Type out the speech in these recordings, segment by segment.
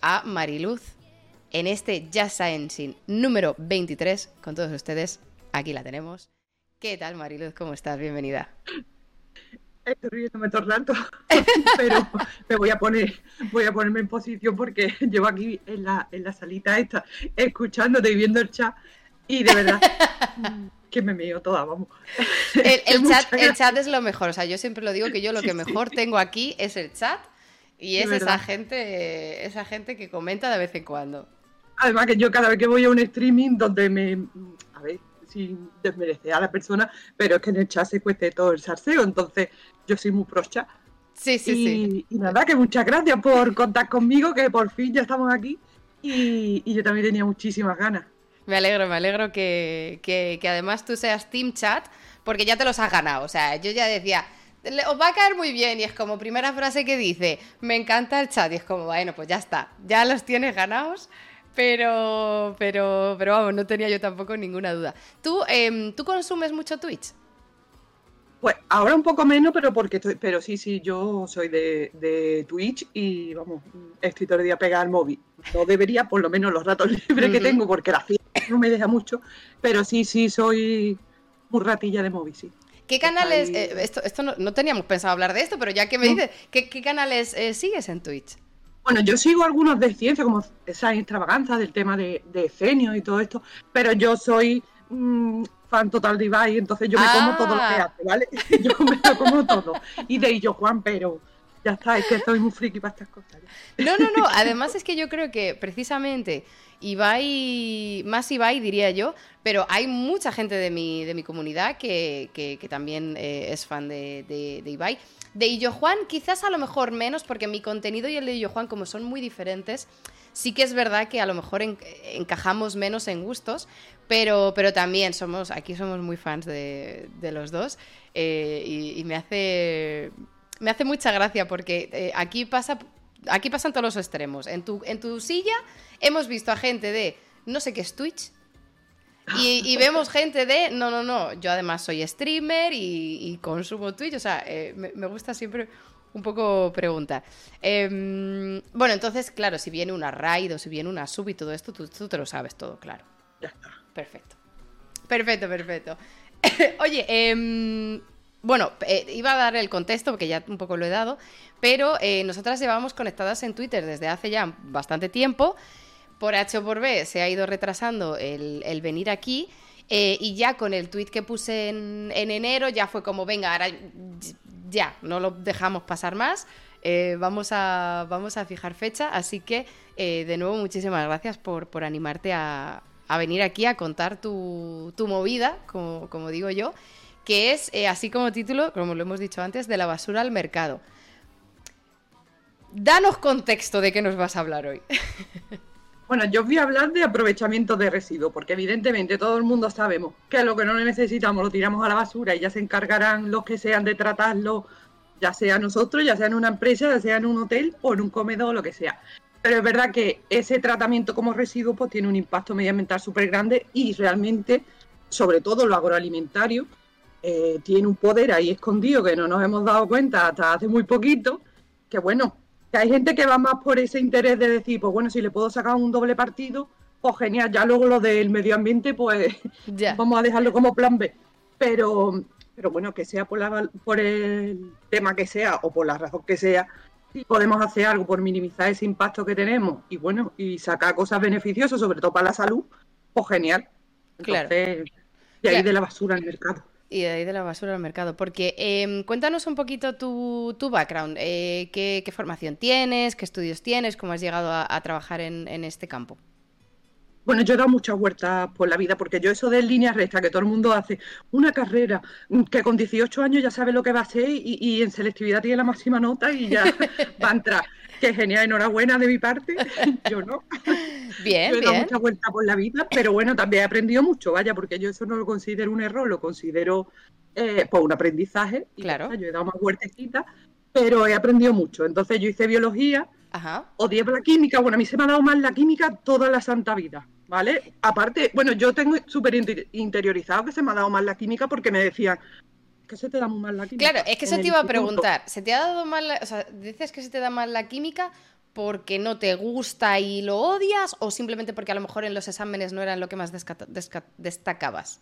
a Mariluz en este Just Science número 23 con todos ustedes. Aquí la tenemos. ¿Qué tal, Mariluz? ¿Cómo estás? Bienvenida. Estoy riéndome todo el rato, pero me voy a poner, voy a ponerme en posición porque llevo aquí en la, en la salita esta, escuchándote y viendo el chat, y de verdad que me meo toda, vamos. El, chat, el chat es lo mejor, o sea, yo siempre lo digo que yo lo que mejor tengo aquí es el chat y es esa gente, esa gente que comenta de vez en cuando. Además que yo cada vez que voy a un streaming donde me, a ver, sin desmerecer a la persona, pero es que en el chat se cueste todo el salseo, entonces yo soy muy pro chat. Sí, sí, sí. Y nada, que muchas gracias por contar conmigo, que por fin ya estamos aquí y, yo también tenía muchísimas ganas. Me alegro, me alegro que, que, que además tú seas Team Chat, porque ya te los has ganado. O sea, yo ya decía, os va a caer muy bien. Y es como primera frase que dice, me encanta el chat. Y es como, bueno, pues ya está, ya los tienes ganados. Pero, pero, pero vamos, no tenía yo tampoco ninguna duda. ¿Tú, em, ¿tú consumes mucho Twitch? Pues ahora un poco menos, pero porque estoy, pero sí, sí, yo soy de, de Twitch y vamos, estoy todo el día pegada al móvil. No debería, por lo menos los ratos libres que tengo, porque la fiesta no me deja mucho, pero sí, sí, soy muy ratilla de móvil, sí. ¿Qué canales, eh, esto, esto no, teníamos pensado hablar de esto, pero ya que me dices, ¿qué, canales eh, sigues en Twitch? Bueno, yo sigo algunos de ciencia, como esa extravaganza del tema de, de y todo esto, pero yo soy mm, fan total de Ibai, entonces yo me como todo lo que ah. hace, ¿vale? Yo me lo como todo. Y de ello, Juan, pero ya está, es que soy muy friki para estas cosas. No, no, no, además es que yo creo que precisamente Ibai, más Ibai diría yo, pero hay mucha gente de mi, de mi comunidad que, que, también eh, es fan de, de, de, Ibai. De Illo Juan quizás a lo mejor menos, porque mi contenido y el de Illo Juan como son muy diferentes, sí que es verdad que a lo mejor encajamos menos en gustos, pero, pero también somos, aquí somos muy fans de, de los dos eh, y, me hace... Me hace mucha gracia porque eh, aquí pasa aquí pasan todos los extremos. En tu, en tu silla hemos visto a gente de no sé qué es Twitch. Y, vemos gente de, no, no, no, yo además soy streamer y, consumo Twitch, o sea, eh, me, gusta siempre un poco preguntar. Em, bueno, entonces, claro, si viene una raid o si viene una sub y todo esto, tú, te lo sabes todo, claro. Ya está. Perfecto. Perfecto, perfecto. Oye, eh, bueno, eh, iba a dar el contexto porque ya un poco lo he dado, pero eh, nosotras llevamos conectadas en Twitter desde hace ya bastante tiempo. Por H o por B se ha ido retrasando el, venir aquí. Eh, y ya con el tweet que puse en, enero, ya fue como, venga, ahora ya, no lo dejamos pasar más. vamos, a, fijar fecha. Así que, de nuevo, muchísimas gracias por animarte a, venir aquí a contar tu, movida, como digo yo que es, eh, así como título, como lo hemos dicho antes, de la basura al mercado. Danos contexto de qué nos vas a hablar hoy. Bueno, yo voy a hablar de aprovechamiento de residuos, porque evidentemente todo el mundo sabemos que lo que no necesitamos lo tiramos a la basura y ya se encargarán los que sean de tratarlo, ya sea nosotros, ya sea en una empresa, ya sea en un hotel o en un comedor o lo que sea. Pero es verdad que ese tratamiento como residuo pues tiene un impacto medioambiental súper grande y realmente, sobre todo lo agroalimentario, eh, tiene un poder ahí escondido que no nos hemos dado cuenta hasta hace muy poquito, que bueno, que hay gente que va más por ese interés de decir, pues bueno, si le puedo sacar un doble partido, pues genial, ya luego lo del medio ambiente, pues vamos a dejarlo como plan B. Pero, pero bueno, que sea por, la, por el tema que sea o por la razón que sea, si podemos hacer algo por minimizar ese impacto que tenemos y bueno, y sacar cosas beneficiosas, sobre todo para la salud, pues genial. Entonces, y ahí de la basura al mercado. Y de ahí de la basura al mercado. Porque em, cuéntanos un poquito tu, tu background. Eh, ¿qué, formación tienes? ¿Qué estudios tienes? ¿Cómo has llegado a, trabajar en, este campo? Bueno, yo he dado muchas vueltas por la vida, porque yo eso de línea recta, que todo el mundo hace una carrera, mm, que con 18 años ya sabe lo que va a hacer y, y en selectividad tiene la máxima nota y ya va a entrar. Qué genial, enhorabuena de mi parte. Yo no. Bien, yo he dado mucha vuelta por la vida, pero bueno, también he aprendido mucho, vaya, porque yo eso no lo considero un error, lo considero eh, pues un aprendizaje. Claro. yo he dado más vueltecitas, pero he aprendido mucho. Entonces yo hice biología, Ajá. odié la química, bueno, a mí se me ha dado más la química toda la santa vida, ¿vale? Aparte, bueno, yo tengo súper interiorizado que se me ha dado más la química porque me decían, que se te da muy mal la química. Claro, es que eso te iba a preguntar. ¿Se te ha dado mal la... O sea, dices que se te da mal la química porque no te gusta y lo odias o simplemente porque a lo mejor en los exámenes no eran lo que más destacabas?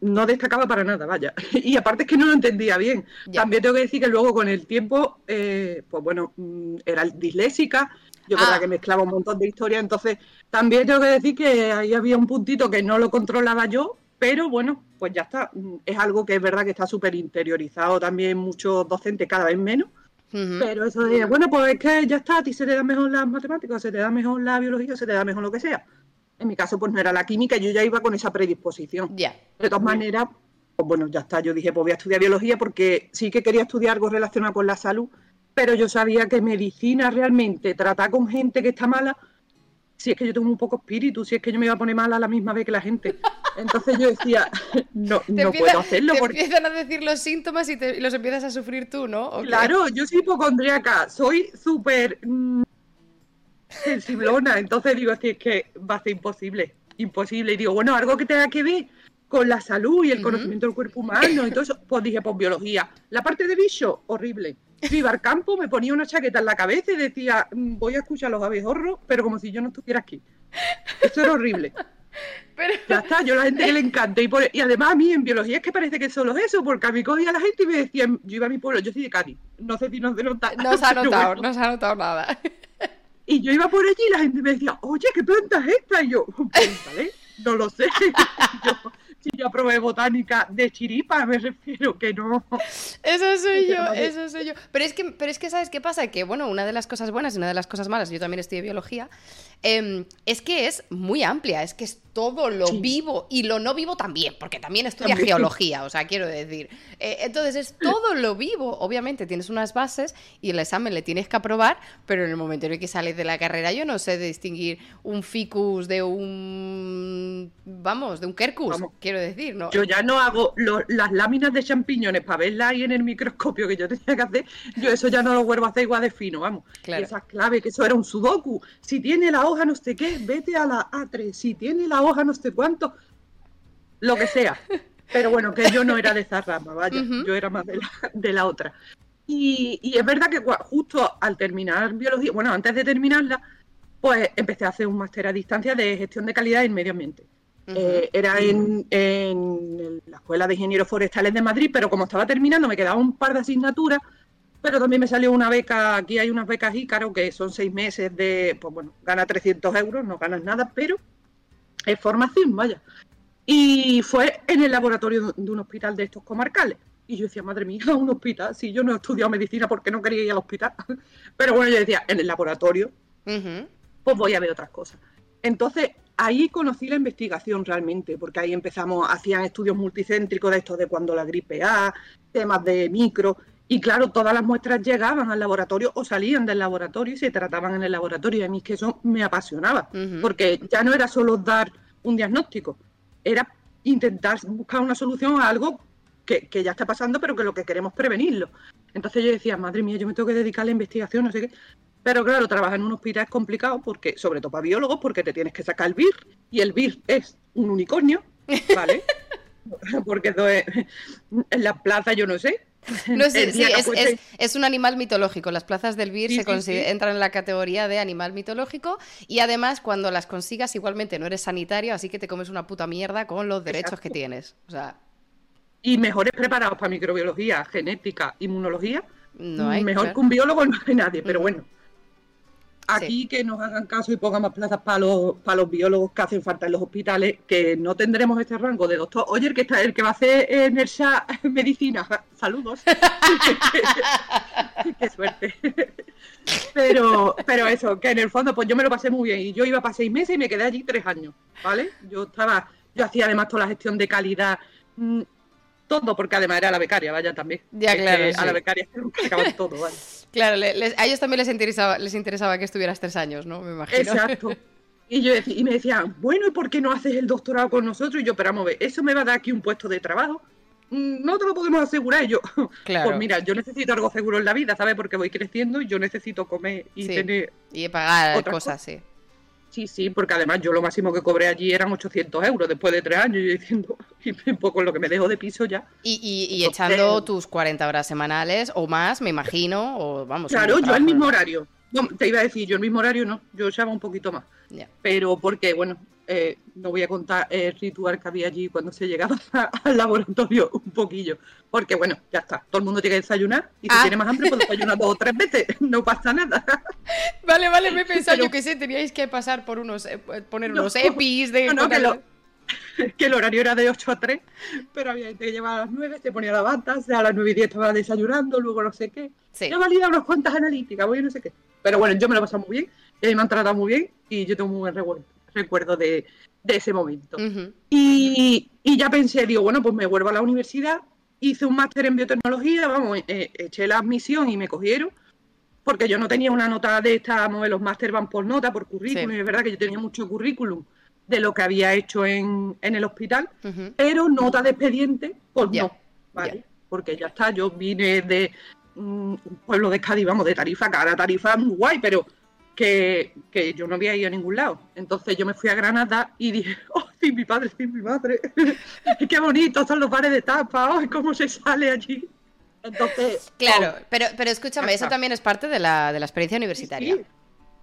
No destacaba para nada, vaya. Y aparte es que no lo entendía bien. También tengo que decir que luego con el tiempo, eh, pues bueno, mm, era disléxica, yo creo ah. que mezclaba un montón de historias, entonces también tengo que decir que ahí había un puntito que no lo controlaba yo, pero bueno, pues ya está. Mm, es algo que es verdad que está súper interiorizado también muchos docentes, cada vez menos. Pero eso de, bueno, pues es que ya está, a ti se te da mejor las matemáticas, se te da mejor la biología, se te da mejor lo que sea. En mi caso, pues no era la química, yo ya iba con esa predisposición. Ya. De todas maneras, pues bueno, ya está, yo dije, pues voy a estudiar biología porque sí que quería estudiar algo relacionado con la salud, pero yo sabía que medicina realmente, tratar con gente que está mala, si es que yo tengo un poco espíritu, si es que yo me iba a poner mala a la misma vez que la gente. Entonces yo decía, no, no puedo hacerlo. Te empiezan a decir los síntomas y, los empiezas a sufrir tú, ¿no? Claro, yo soy hipocondríaca, soy súper mm, sensiblona, entonces digo, así es que va a ser imposible, imposible. Y digo, bueno, algo que tenga que ver con la salud y el conocimiento del cuerpo humano y todo eso, pues dije, pues biología. La parte de bicho, horrible. Yo iba al campo, me ponía una chaqueta en la cabeza y decía, mm, voy a escuchar los abejorros, pero como si yo no estuviera aquí. Esto era horrible. Pero... Ya está, yo a la gente que le encanta. Y, y, además a mí en biología es que parece que solo es eso, porque a mí cogía la gente y me decían, yo iba a mi pueblo, yo soy de Cádiz, no sé si nos denota. No se ha notado, no se ha notado nada. Y yo iba por allí y la gente me decía, oye, ¿qué planta es esta? Y yo, pues, no lo sé. yo, si yo probé botánica de chiripa, me refiero que no. Eso soy yo, eso soy yo. Pero es que, pero es que ¿sabes qué pasa? Que, bueno, una de las cosas buenas y una de las cosas malas, yo también estudié biología, em, es que es muy amplia, es que es todo lo vivo y lo no vivo también, porque también estudia geología, o sea, quiero decir. Eh, entonces es todo lo vivo. Obviamente tienes unas bases y el examen le tienes que aprobar, pero en el momento en el que sales de la carrera yo no sé distinguir un ficus de un, vamos, de un quercus, quiero decir, ¿no? Yo ya no hago las láminas de champiñones para verlas ahí en el microscopio que yo tenía que hacer, yo eso ya no lo vuelvo a hacer igual de fino, vamos. Claro. esas claves, que eso era un sudoku. Si tiene la hoja no sé qué, vete a la A3. Si tiene la hoja no sé cuánto, lo que sea. Pero bueno, que yo no era de esa rama, vaya, yo era más de la, de la otra. Y, y, es verdad que justo al terminar biología, bueno, antes de terminarla, pues empecé a hacer un máster a distancia de gestión de calidad en medio ambiente. Eh, era en, en, la Escuela de Ingenieros Forestales de Madrid, pero como estaba terminando me quedaba un par de asignaturas, pero también me salió una beca, aquí hay unas becas Ícaro que son seis meses de, pues bueno, gana 300 euros, no ganas nada, pero es formación, vaya. Y fue en el laboratorio de un hospital de estos comarcales. Y yo decía, madre mía, un hospital. Si yo no he estudiado medicina porque no quería ir al hospital. Pero bueno, yo decía, en el laboratorio, pues voy a ver otras cosas. Entonces, ahí conocí la investigación realmente, porque ahí empezamos, hacían estudios multicéntricos de estos de cuando la gripe A, temas de micro. Y claro, todas las muestras llegaban al laboratorio o salían del laboratorio y se trataban en el laboratorio. Y a mí es que eso me apasionaba, porque ya no era solo dar un diagnóstico, era intentar buscar una solución a algo que, ya está pasando, pero que lo que queremos es prevenirlo. Entonces yo decía, madre mía, yo me tengo que dedicar a la investigación, no sé qué. Pero claro, trabajar en un hospital es complicado, porque, sobre todo para biólogos, porque te tienes que sacar el BIR, y el BIR es un unicornio, ¿vale? porque en la plaza yo no sé, No, sí, es, un animal mitológico. Las plazas del BIR se entran en la categoría de animal mitológico y además cuando las consigas igualmente no eres sanitario, así que te comes una puta mierda con los derechos que tienes. O sea... Y mejores preparados para microbiología, genética, inmunología. No hay, Mejor que un biólogo no hay nadie, pero bueno aquí que nos hagan caso y pongan más plazas para los, para los biólogos que hacen falta en los hospitales, que no tendremos este rango de doctor. Oye, el que está, el que va a hacer en el SHA medicina, saludos. Qué suerte. pero, pero eso, que en el fondo, pues yo me lo pasé muy bien. Y yo iba para seis meses y me quedé allí tres años, ¿vale? Yo estaba, yo hacía además toda la gestión de calidad. Todo, porque además era la becaria, vaya también. Ya, claro. A la becaria acaban todo, ¿vale? Claro, a ellos también les interesaba, les interesaba que estuvieras tres años, ¿no? Me imagino. Exacto. Y, yo y me decían, bueno, ¿y por qué no haces el doctorado con nosotros? Y yo, pero vamos a ver, ¿eso me va a dar aquí un puesto de trabajo? Mm, no te lo podemos asegurar. Y yo, claro. pues mira, yo necesito algo seguro en la vida, ¿sabes? Porque voy creciendo y yo necesito comer y tener. Y pagar cosas, sí. Sí, sí, porque además yo lo máximo que cobré allí eran 800 euros después de tres años, y diciendo, y un poco lo que me dejo de piso ya. Y, echando tus 40 horas semanales o más, me imagino, o vamos. Claro, yo el mismo horario. No, te iba a decir, yo el mismo horario no, yo echaba un poquito más. Ya. Pero porque, bueno, eh, no voy a contar el ritual que había allí cuando se llegaba al laboratorio un poquillo. Porque, bueno, ya está, todo el mundo tiene que desayunar y si Ah. tiene más hambre, pues desayunar dos o tres veces, no pasa nada. Vale, vale, me he pensado, Pero- yo que sé, teníais que pasar por unos, eh, poner No, unos EPIs de... no, no, que, lo- que el horario era de 8 a 3, pero había gente que llevaba a las 9, se ponía la bata, o sea, a las 9 y 10 estaba desayunando, luego no sé qué. Sí. Yo validado unas cuantas analíticas, voy a no sé qué. Pero bueno, yo me lo he pasado muy bien, y me han tratado muy bien y yo tengo muy buen recuerdo, recuerdo de, de ese momento. Y, y ya pensé, digo, bueno, pues me vuelvo a la universidad, hice un máster en biotecnología, vamos, eh, eché la admisión y me cogieron, porque yo no tenía una nota de esta, vamos, los máster van por nota, por currículum, Sí. y es verdad que yo tenía mucho currículum de lo que había hecho en, en el hospital, pero nota de expediente, pues no, ¿vale? Porque ya está, yo vine de mm, un pueblo de Cádiz, vamos, de Tarifa, cada Tarifa muy guay, pero que, que yo no había ido a ningún lado. Entonces yo me fui a Granada y dije, oh, sí, mi padre, sí, mi madre, qué bonito, son los bares de tapa, oh, cómo se sale allí. Entonces, Claro, oh, pero, pero escúchame, eso está. también es parte de la, de la experiencia universitaria. sí.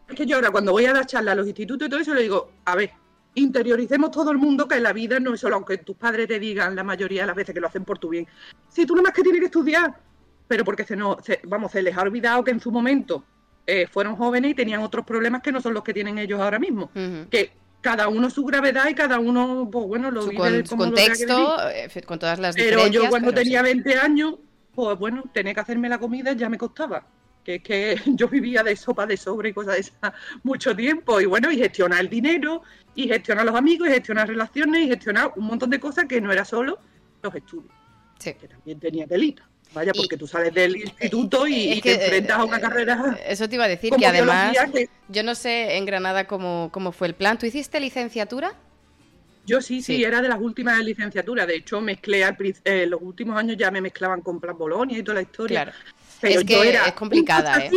Es que yo ahora cuando voy a dar charlas a los institutos y todo eso le digo, a ver, interioricemos todo el mundo que la vida no es solo, aunque tus padres te digan la mayoría de las veces que lo hacen por tu bien. Si tú nada más que tienes que estudiar, pero porque se se- vamos, se les ha olvidado que en su momento eh, fueron jóvenes y tenían otros problemas que no son los que tienen ellos ahora mismo. Que cada uno su gravedad y cada uno, pues bueno, lo Su, vive con- como lo contexto, eh, con todas las Pero yo cuando pero tenía sí. 20 años, pues bueno, tener que hacerme la comida ya me costaba. Que es que yo vivía de sopa de sobre y cosas de esas mucho tiempo. Y bueno, y gestionar el dinero, y gestionar los amigos, y gestionar relaciones, y gestionar un montón de cosas que no era solo los estudios, Sí. que también tenía telita. Vaya, Y- porque tú sales del instituto y, Es y que, te enfrentas a una eh, carrera Eso te iba a decir, que además, que yo no sé en Granada cómo, cómo fue el plan. ¿Tú hiciste licenciatura? yo sí, sí, Sí. era de las últimas de licenciatura. De hecho, mezclé al eh, los últimos años ya me mezclaban con Plan Bolonia y toda la historia. Claro. Pero Es que yo era es complicada, ¿eh?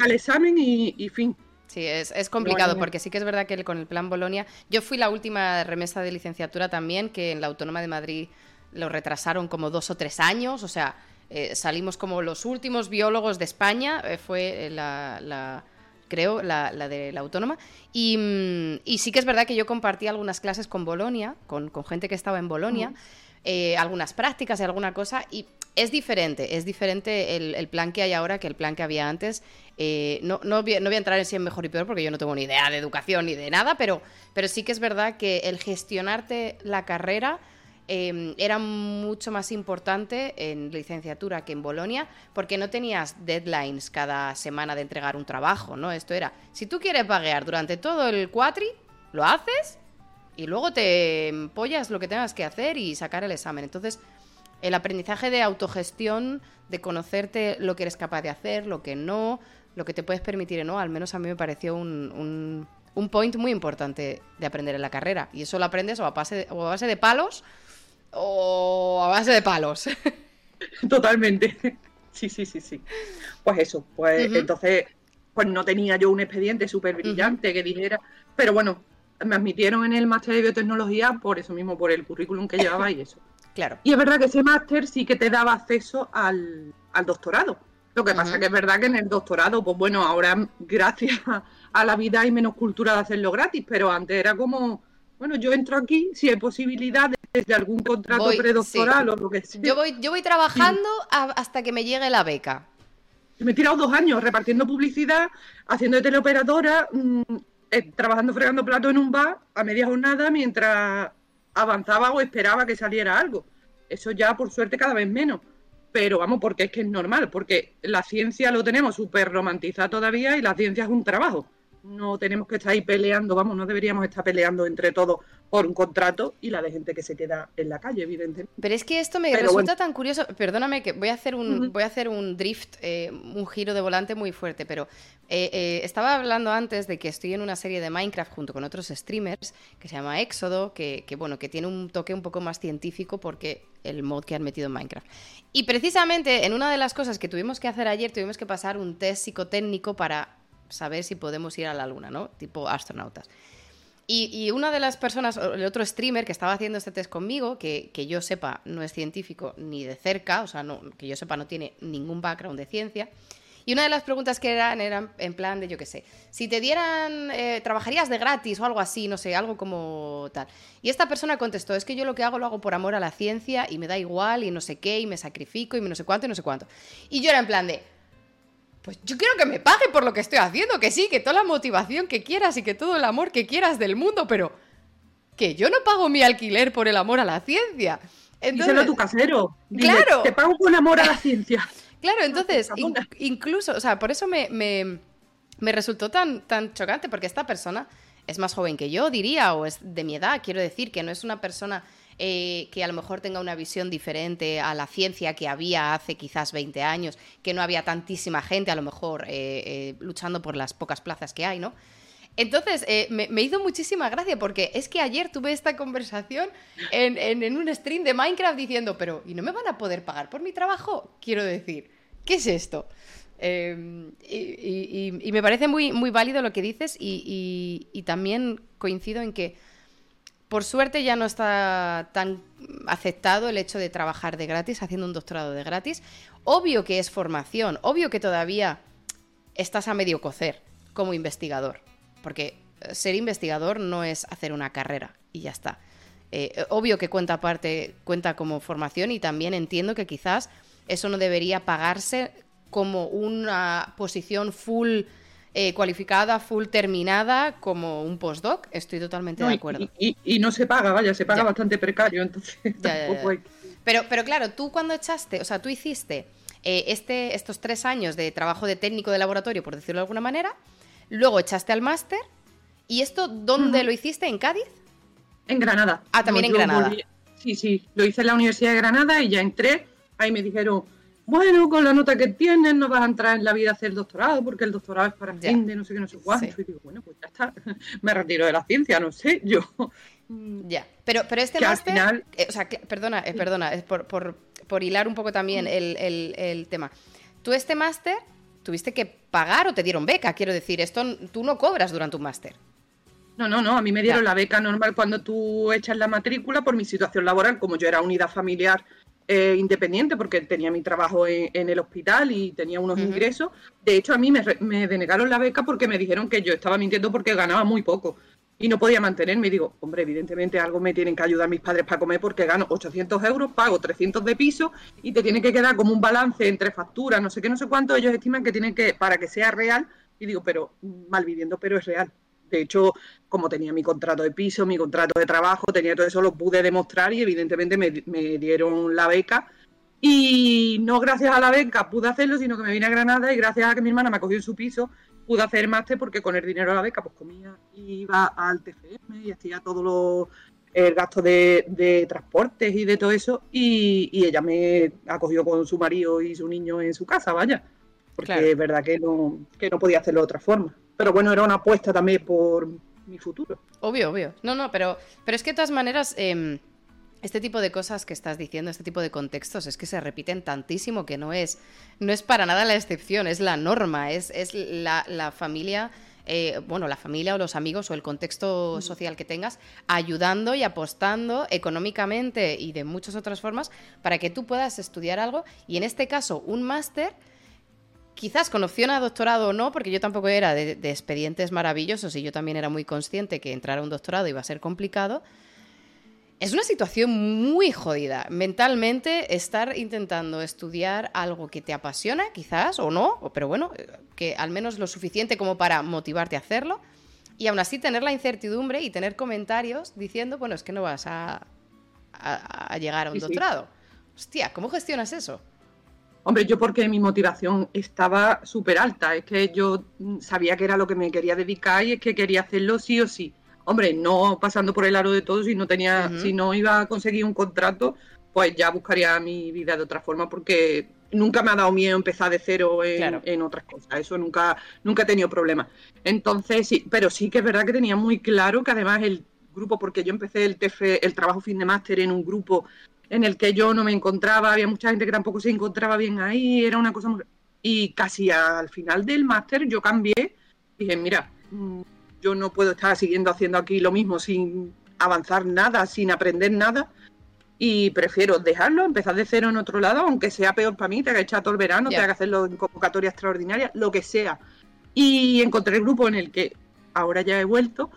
Al examen y, y fin. Sí, es, es complicado porque sí que es verdad que el- con el plan Bolonia, yo fui la última remesa de licenciatura también, que en la Autónoma de Madrid lo retrasaron como dos o tres años, o sea, eh, salimos como los últimos biólogos de España, eh, fue eh, la, la- creo, la, la de la Autónoma, y, mm, y sí que es verdad que yo compartí algunas clases con Bolonia, con, con gente que estaba en Bolonia, eh, algunas prácticas y alguna cosa, y es diferente, es diferente el, el plan que hay ahora que el plan que había antes. Eh, no, no, voy, no voy a entrar en si es mejor y peor porque yo no tengo ni idea de educación ni de nada, pero, pero sí que es verdad que el gestionarte la carrera eh, era mucho más importante en licenciatura que en Bolonia porque no tenías deadlines cada semana de entregar un trabajo, ¿no? Esto era, si tú quieres vaguear durante todo el cuatri, lo haces y luego te empollas lo que tengas que hacer y sacar el examen. Entonces, el aprendizaje de autogestión, de conocerte lo que eres capaz de hacer, lo que no, lo que te puedes permitir y no, al menos a mí me pareció un, un, un point muy importante de aprender en la carrera. Y eso lo aprendes o a base de, o a base de palos o a base de palos. Totalmente. Sí, sí, sí, sí. Pues eso, pues entonces, pues no tenía yo un expediente súper brillante que dijera, pero bueno, me admitieron en el máster de biotecnología por eso mismo, por el currículum que llevaba y eso. claro. Y es verdad que ese máster sí que te daba acceso al, al doctorado. Lo que pasa Ujú. que es verdad que en el doctorado, pues bueno, ahora gracias a la vida hay menos cultura de hacerlo gratis, pero antes era como, bueno, yo entro aquí, si hay posibilidad de, algún contrato Voy- predoctoral o lo que sea. Yo voy, yo voy trabajando a- hasta que me llegue la beca. Me he tirado dos años repartiendo publicidad, haciendo de teleoperadora, mm, eh, trabajando fregando plato en un bar a media jornada mientras avanzaba o esperaba que saliera algo. Eso ya, por suerte, cada vez menos. Pero vamos, porque es que es normal, porque la ciencia lo tenemos súper romantizada todavía y la ciencia es un trabajo. No tenemos que estar ahí peleando, vamos, no deberíamos estar peleando entre todos por un contrato y la de gente que se queda en la calle, evidentemente. Pero es que esto me Pero resulta bueno. tan curioso. Perdóname que voy a hacer un, voy a hacer un drift, eh, un giro de volante muy fuerte, pero eh, eh, estaba hablando antes de que estoy en una serie de Minecraft junto con otros streamers que se llama Éxodo, que, que, bueno, que tiene un toque un poco más científico porque el mod que han metido en Minecraft. Y precisamente en una de las cosas que tuvimos que hacer ayer, tuvimos que pasar un test psicotécnico para saber si podemos ir a la luna, ¿no? Tipo astronautas. Y, una de las personas, el otro streamer que estaba haciendo este test conmigo, que, que yo sepa no es científico ni de cerca, o sea, no, que yo sepa no tiene ningún background de ciencia, Y una de las preguntas que eran, eran en plan de, yo qué sé, si te dieran, eh, trabajarías de gratis o algo así, no sé, algo como tal. Y esta persona contestó, es que yo lo que hago lo hago por amor a la ciencia y me da igual y no sé qué y me sacrifico y no sé cuánto y no sé cuánto. Y yo era en plan de, pues yo quiero que me pague por lo que estoy haciendo, que sí, que toda la motivación que quieras y que todo el amor que quieras del mundo, pero que yo no pago mi alquiler por el amor a la ciencia. Entonces, Díselo a tu casero. claro. Te pago por amor a la ciencia. Claro, entonces, incluso, o sea, por eso me, me, me, resultó tan, tan chocante, porque esta persona es más joven que yo, diría, o es de mi edad, quiero decir, que no es una persona eh, que a lo mejor tenga una visión diferente a la ciencia que había hace quizás 20 años, que no había tantísima gente, a lo mejor, eh, eh, luchando por las pocas plazas que hay, ¿no? Entonces, me, hizo muchísima gracia porque es que ayer tuve esta conversación en, en, un stream de Minecraft diciendo, pero ¿y no me van a poder pagar por mi trabajo? Quiero decir, ¿qué es esto? Em, y, me parece muy, muy válido lo que dices y, también coincido en que por suerte ya no está tan aceptado el hecho de trabajar de gratis, haciendo un doctorado de gratis. Obvio que es formación, obvio que todavía estás a medio cocer como investigador, porque eh, ser investigador no es hacer una carrera y ya está. Eh, obvio que cuenta parte, cuenta como formación y también entiendo que quizás eso no debería pagarse como una posición full eh, cualificada, full terminada, como un postdoc. Estoy totalmente de acuerdo. Y, no se paga, vaya, se paga bastante precario, entonces Pero, pero claro, tú cuando echaste, o sea, tú hiciste eh, este, estos tres años de trabajo de técnico de laboratorio, por decirlo de alguna manera, luego echaste al máster, ¿y esto dónde lo hiciste? ¿En Cádiz? En Granada. Ah, también en Granada. Sí, sí, lo hice en la Universidad de Granada y ya entré ahí me dijeron, bueno, con la nota que tienes no vas a entrar en la vida a hacer doctorado porque el doctorado es para fin de no sé qué, no sé cuánto. Y digo, bueno, pues ya está, me retiro de la ciencia, no sé, yo. Ya, pero, pero este máster, eh, o sea, perdona, eh, perdona, es por, por, por, hilar un poco también el, el, el tema. Tú este máster tuviste que pagar o te dieron beca, quiero decir, esto tú no cobras durante un máster. No, no, no, a mí me dieron la beca normal cuando tú echas la matrícula por mi situación laboral, como yo era unidad familiar eh, independiente porque tenía mi trabajo en, el hospital y tenía unos ingresos. De hecho, a mí me, denegaron la beca porque me dijeron que yo estaba mintiendo porque ganaba muy poco y no podía mantenerme. Y digo, hombre, evidentemente algo me tienen que ayudar mis padres para comer porque gano 800 euros, pago 300 de piso y te tiene que quedar como un balance entre facturas, no sé qué, no sé cuánto. Ellos estiman que tienen que, para que sea real, y digo, pero mal viviendo, pero es real. De hecho, como tenía mi contrato de piso, mi contrato de trabajo, tenía todo eso, lo pude demostrar y evidentemente me, dieron la beca. Y no gracias a la beca pude hacerlo, sino que me vine a Granada y gracias a que mi hermana me acogió en su piso, pude hacer máster porque con el dinero de la beca pues comía, iba al TFM y hacía todo lo, el gasto de, transportes y de todo eso. Y, ella me acogió con su marido y su niño en su casa, vaya. Porque es verdad que no, que no podía hacerlo de otra forma. Pero bueno, era una apuesta también por mi futuro. Obvio, obvio. No, no, pero, pero es que de todas maneras, em, este tipo de cosas que estás diciendo, este tipo de contextos, es que se repiten tantísimo que no es, no es para nada la excepción, es la norma, es, es la, familia. Eh, bueno, la familia o los amigos o el contexto social que tengas, ayudando y apostando económicamente y de muchas otras formas para que tú puedas estudiar algo y en este caso un máster quizás con opción a doctorado o no, porque yo tampoco era de, expedientes maravillosos y yo también era muy consciente que entrar a un doctorado iba a ser complicado. Es una situación muy jodida. Mentalmente, estar intentando estudiar algo que te apasiona, quizás, o no, pero bueno, que al menos lo suficiente como para motivarte a hacerlo, y aún así tener la incertidumbre y tener comentarios diciendo, bueno, es que no vas a, llegar a un doctorado. Hostia, ¿cómo gestionas eso? Hombre, yo porque mi motivación estaba súper alta, es que yo sabía que era lo que me quería dedicar y es que quería hacerlo sí o sí. Hombre, no pasando por el aro de todo, si no tenía, si no iba a conseguir un contrato, pues ya buscaría mi vida de otra forma porque nunca me ha dado miedo empezar de cero en, otras cosas. Eso nunca, nunca he tenido problemas. Entonces, sí, pero sí que es verdad que tenía muy claro que además el grupo, porque yo empecé el TF, el trabajo fin de máster en un grupo en el que yo no me encontraba, había mucha gente que tampoco se encontraba bien ahí, era una cosa muy... Y casi al final del máster yo cambié, dije, mira, mm, yo no puedo estar siguiendo haciendo aquí lo mismo sin avanzar nada, sin aprender nada. y prefiero dejarlo, empezar de cero en otro lado, aunque sea peor para mí, te haga echar todo el verano, te haga hacerlo en convocatoria extraordinaria, lo que sea. Y encontré el grupo en el que ahora ya he vuelto.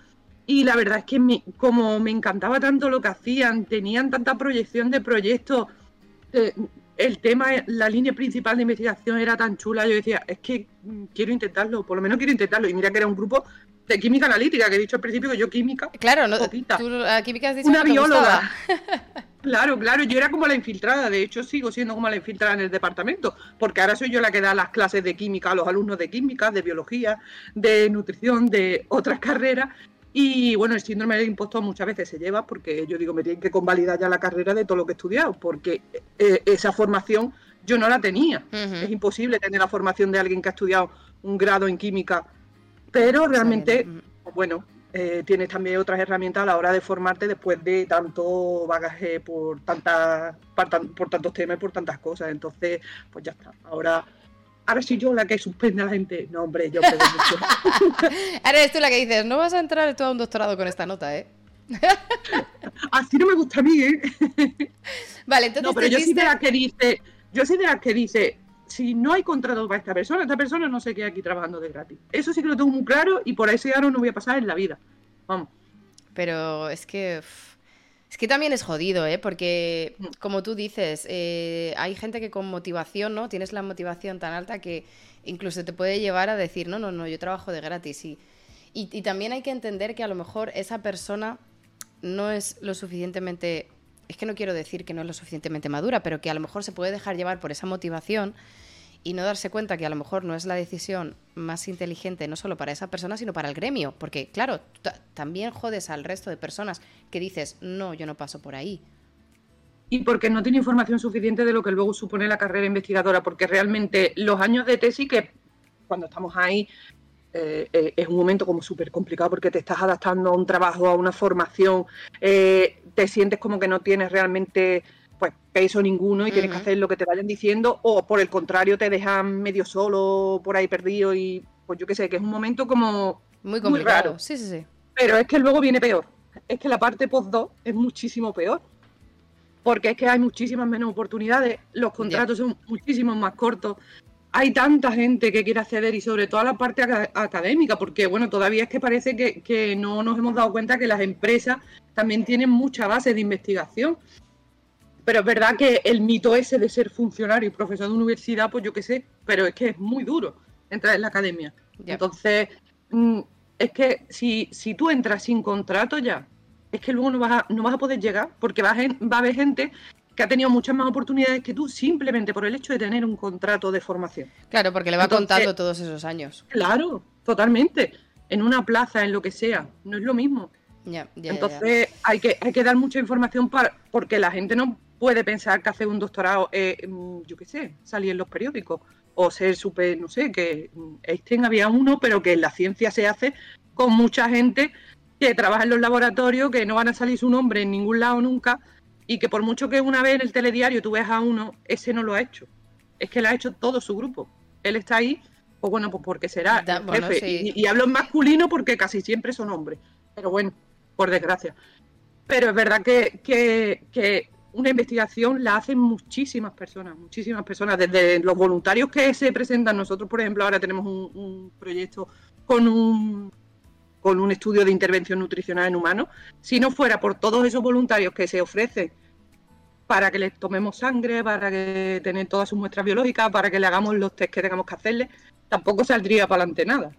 Y la verdad es que como me encantaba tanto lo que hacían, tenían tanta proyección de proyectos, eh, el tema, la línea principal de investigación era tan chula, yo decía, es que mm, quiero intentarlo, por lo menos quiero intentarlo. Y mira que era un grupo de química analítica, que he dicho al principio que yo química. Claro, no, tú a química has dicho Una bióloga. Claro, claro, yo era como la infiltrada, de hecho sigo siendo como la infiltrada en el departamento, porque ahora soy yo la que da las clases de química a los alumnos de química, de biología, de nutrición, de otras carreras. Y bueno, el síndrome del impostor muchas veces se lleva porque yo digo, me tienen que convalidar ya la carrera de todo lo que he estudiado, porque eh, esa formación yo no la tenía. Es imposible tener la formación de alguien que ha estudiado un grado en química, pero realmente, bueno, eh, tienes también otras herramientas a la hora de formarte después de tanto bagaje por tantas por, tantos temas y por tantas cosas. Entonces, pues ya está. Ahora ahora soy yo la que suspende a la gente. No, hombre, yo puedo mucho. ahora eres tú la que dices, no vas a entrar tú a un doctorado con esta nota, ¿eh? Así no me gusta a mí, ¿eh? Vale, entonces. No, pero yo soy de la que dice, yo soy de la que dice, si no hay contrato para esta persona, esta persona no se queda aquí trabajando de gratis. Eso sí que lo tengo muy claro y por ese aro no voy a pasar en la vida. Vamos. Pero es que. Es que también es jodido, ¿eh? Porque, mm. como tú dices, eh, hay gente que con motivación, ¿no? Tienes la motivación tan alta que incluso te puede llevar a decir, no, no, no, yo trabajo de gratis. Y, y, y también hay que entender que a lo mejor esa persona no es lo suficientemente es que no quiero decir que no es lo suficientemente madura, pero que a lo mejor se puede dejar llevar por esa motivación y no darse cuenta que a lo mejor no es la decisión más inteligente no solo para esa persona, sino para el gremio. Porque, claro, también jodes al resto de personas que dices, no, yo no paso por ahí. Y porque no tiene información suficiente de lo que luego supone la carrera investigadora, porque realmente los años de tesis, que cuando estamos ahí eh, eh, es un momento como súper complicado porque te estás adaptando a un trabajo, a una formación, eh, te sientes como que no tienes realmente pues peso ninguno y tienes que hacer lo que te vayan diciendo o por el contrario te dejan medio solo por ahí perdido y pues yo qué sé, que es un momento como muy complicado. raro. Sí, sí, sí. Pero es que luego viene peor. Es que la parte post-2 es muchísimo peor. Porque es que hay muchísimas menos oportunidades, los contratos son muchísimo más cortos, hay tanta gente que quiere acceder y sobre todo a la parte académica, porque bueno, todavía es que parece que, que, no nos hemos dado cuenta que las empresas también tienen mucha base de investigación pero es verdad que el mito ese de ser funcionario y profesor de universidad, pues yo qué sé, pero es que es muy duro entrar en la academia. Entonces, mm, es que si, si tú entras sin contrato ya, es que luego no vas a, no vas a poder llegar, porque va a, va a haber gente que ha tenido muchas más oportunidades que tú simplemente por el hecho de tener un contrato de formación. Claro, porque le va contando todos esos años. Claro, totalmente. En una plaza, en lo que sea, no es lo mismo. Entonces Hay, que, hay que dar mucha información para, porque la gente no puede pensar que hacer un doctorado mm, yo qué sé, salir en los periódicos o ser súper, no sé, que Einstein había uno, pero que la ciencia se hace con mucha gente que trabaja en los laboratorios, que no van a salir su nombre en ningún lado nunca y que por mucho que una vez en el telediario tú veas a uno, ese no lo ha hecho. Es que lo ha hecho todo su grupo. Él está ahí, pues bueno, pues porque será jefe. y, hablo en masculino porque casi siempre son hombres. Pero bueno, por desgracia. Pero es verdad que, que una investigación la hacen muchísimas personas, muchísimas personas, desde los voluntarios que se presentan. Nosotros, por ejemplo, ahora tenemos un, proyecto con un, con un estudio de intervención nutricional en humanos. Si no fuera por todos esos voluntarios que se ofrecen para que les tomemos sangre, para que tengan todas sus muestras biológicas, para que le hagamos los test que tengamos que hacerle, tampoco saldría para adelante nada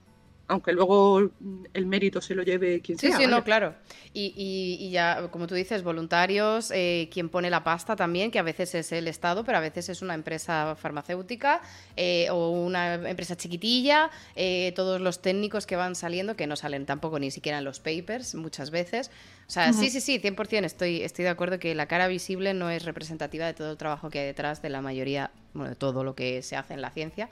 aunque luego el mérito se lo lleve quien sea. Sí, sí, no, claro. Y, y, ya, como tú dices, voluntarios, eh, quien pone la pasta también, que a veces es el Estado, pero a veces es una empresa farmacéutica eh, o una empresa chiquitilla, eh, todos los técnicos que van saliendo, que no salen tampoco ni siquiera en los papers muchas veces. O sea, sí, sí, sí, 100% estoy, estoy de acuerdo que la cara visible no es representativa de todo el trabajo que hay detrás de la mayoría, bueno, de todo lo que se hace en la ciencia.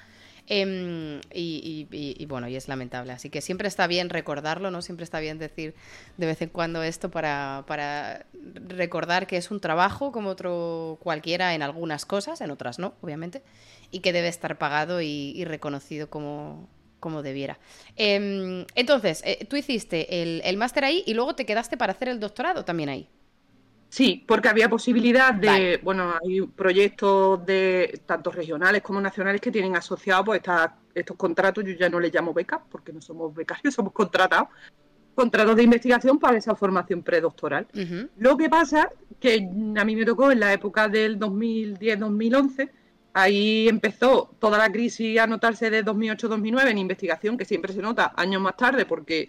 Em, y, bueno, y es lamentable. Así que siempre está bien recordarlo, ¿no? Siempre está bien decir de vez en cuando esto para, para recordar que es un trabajo como otro cualquiera en algunas cosas, en otras no, obviamente, y que debe estar pagado y, reconocido como, como debiera. Em, entonces, eh, tú hiciste el, el máster ahí y luego te quedaste para hacer el doctorado también ahí. Sí, porque había posibilidad de, bueno, hay proyectos de tanto regionales como nacionales que tienen asociados pues estos contratos, yo ya no les llamo becas porque no somos becarios, somos contratados, contratos de investigación para esa formación predoctoral. Lo que pasa que a mí me tocó en la época del 2010-2011, ahí empezó toda la crisis a notarse de 2008-2009 en investigación, que siempre se nota años más tarde porque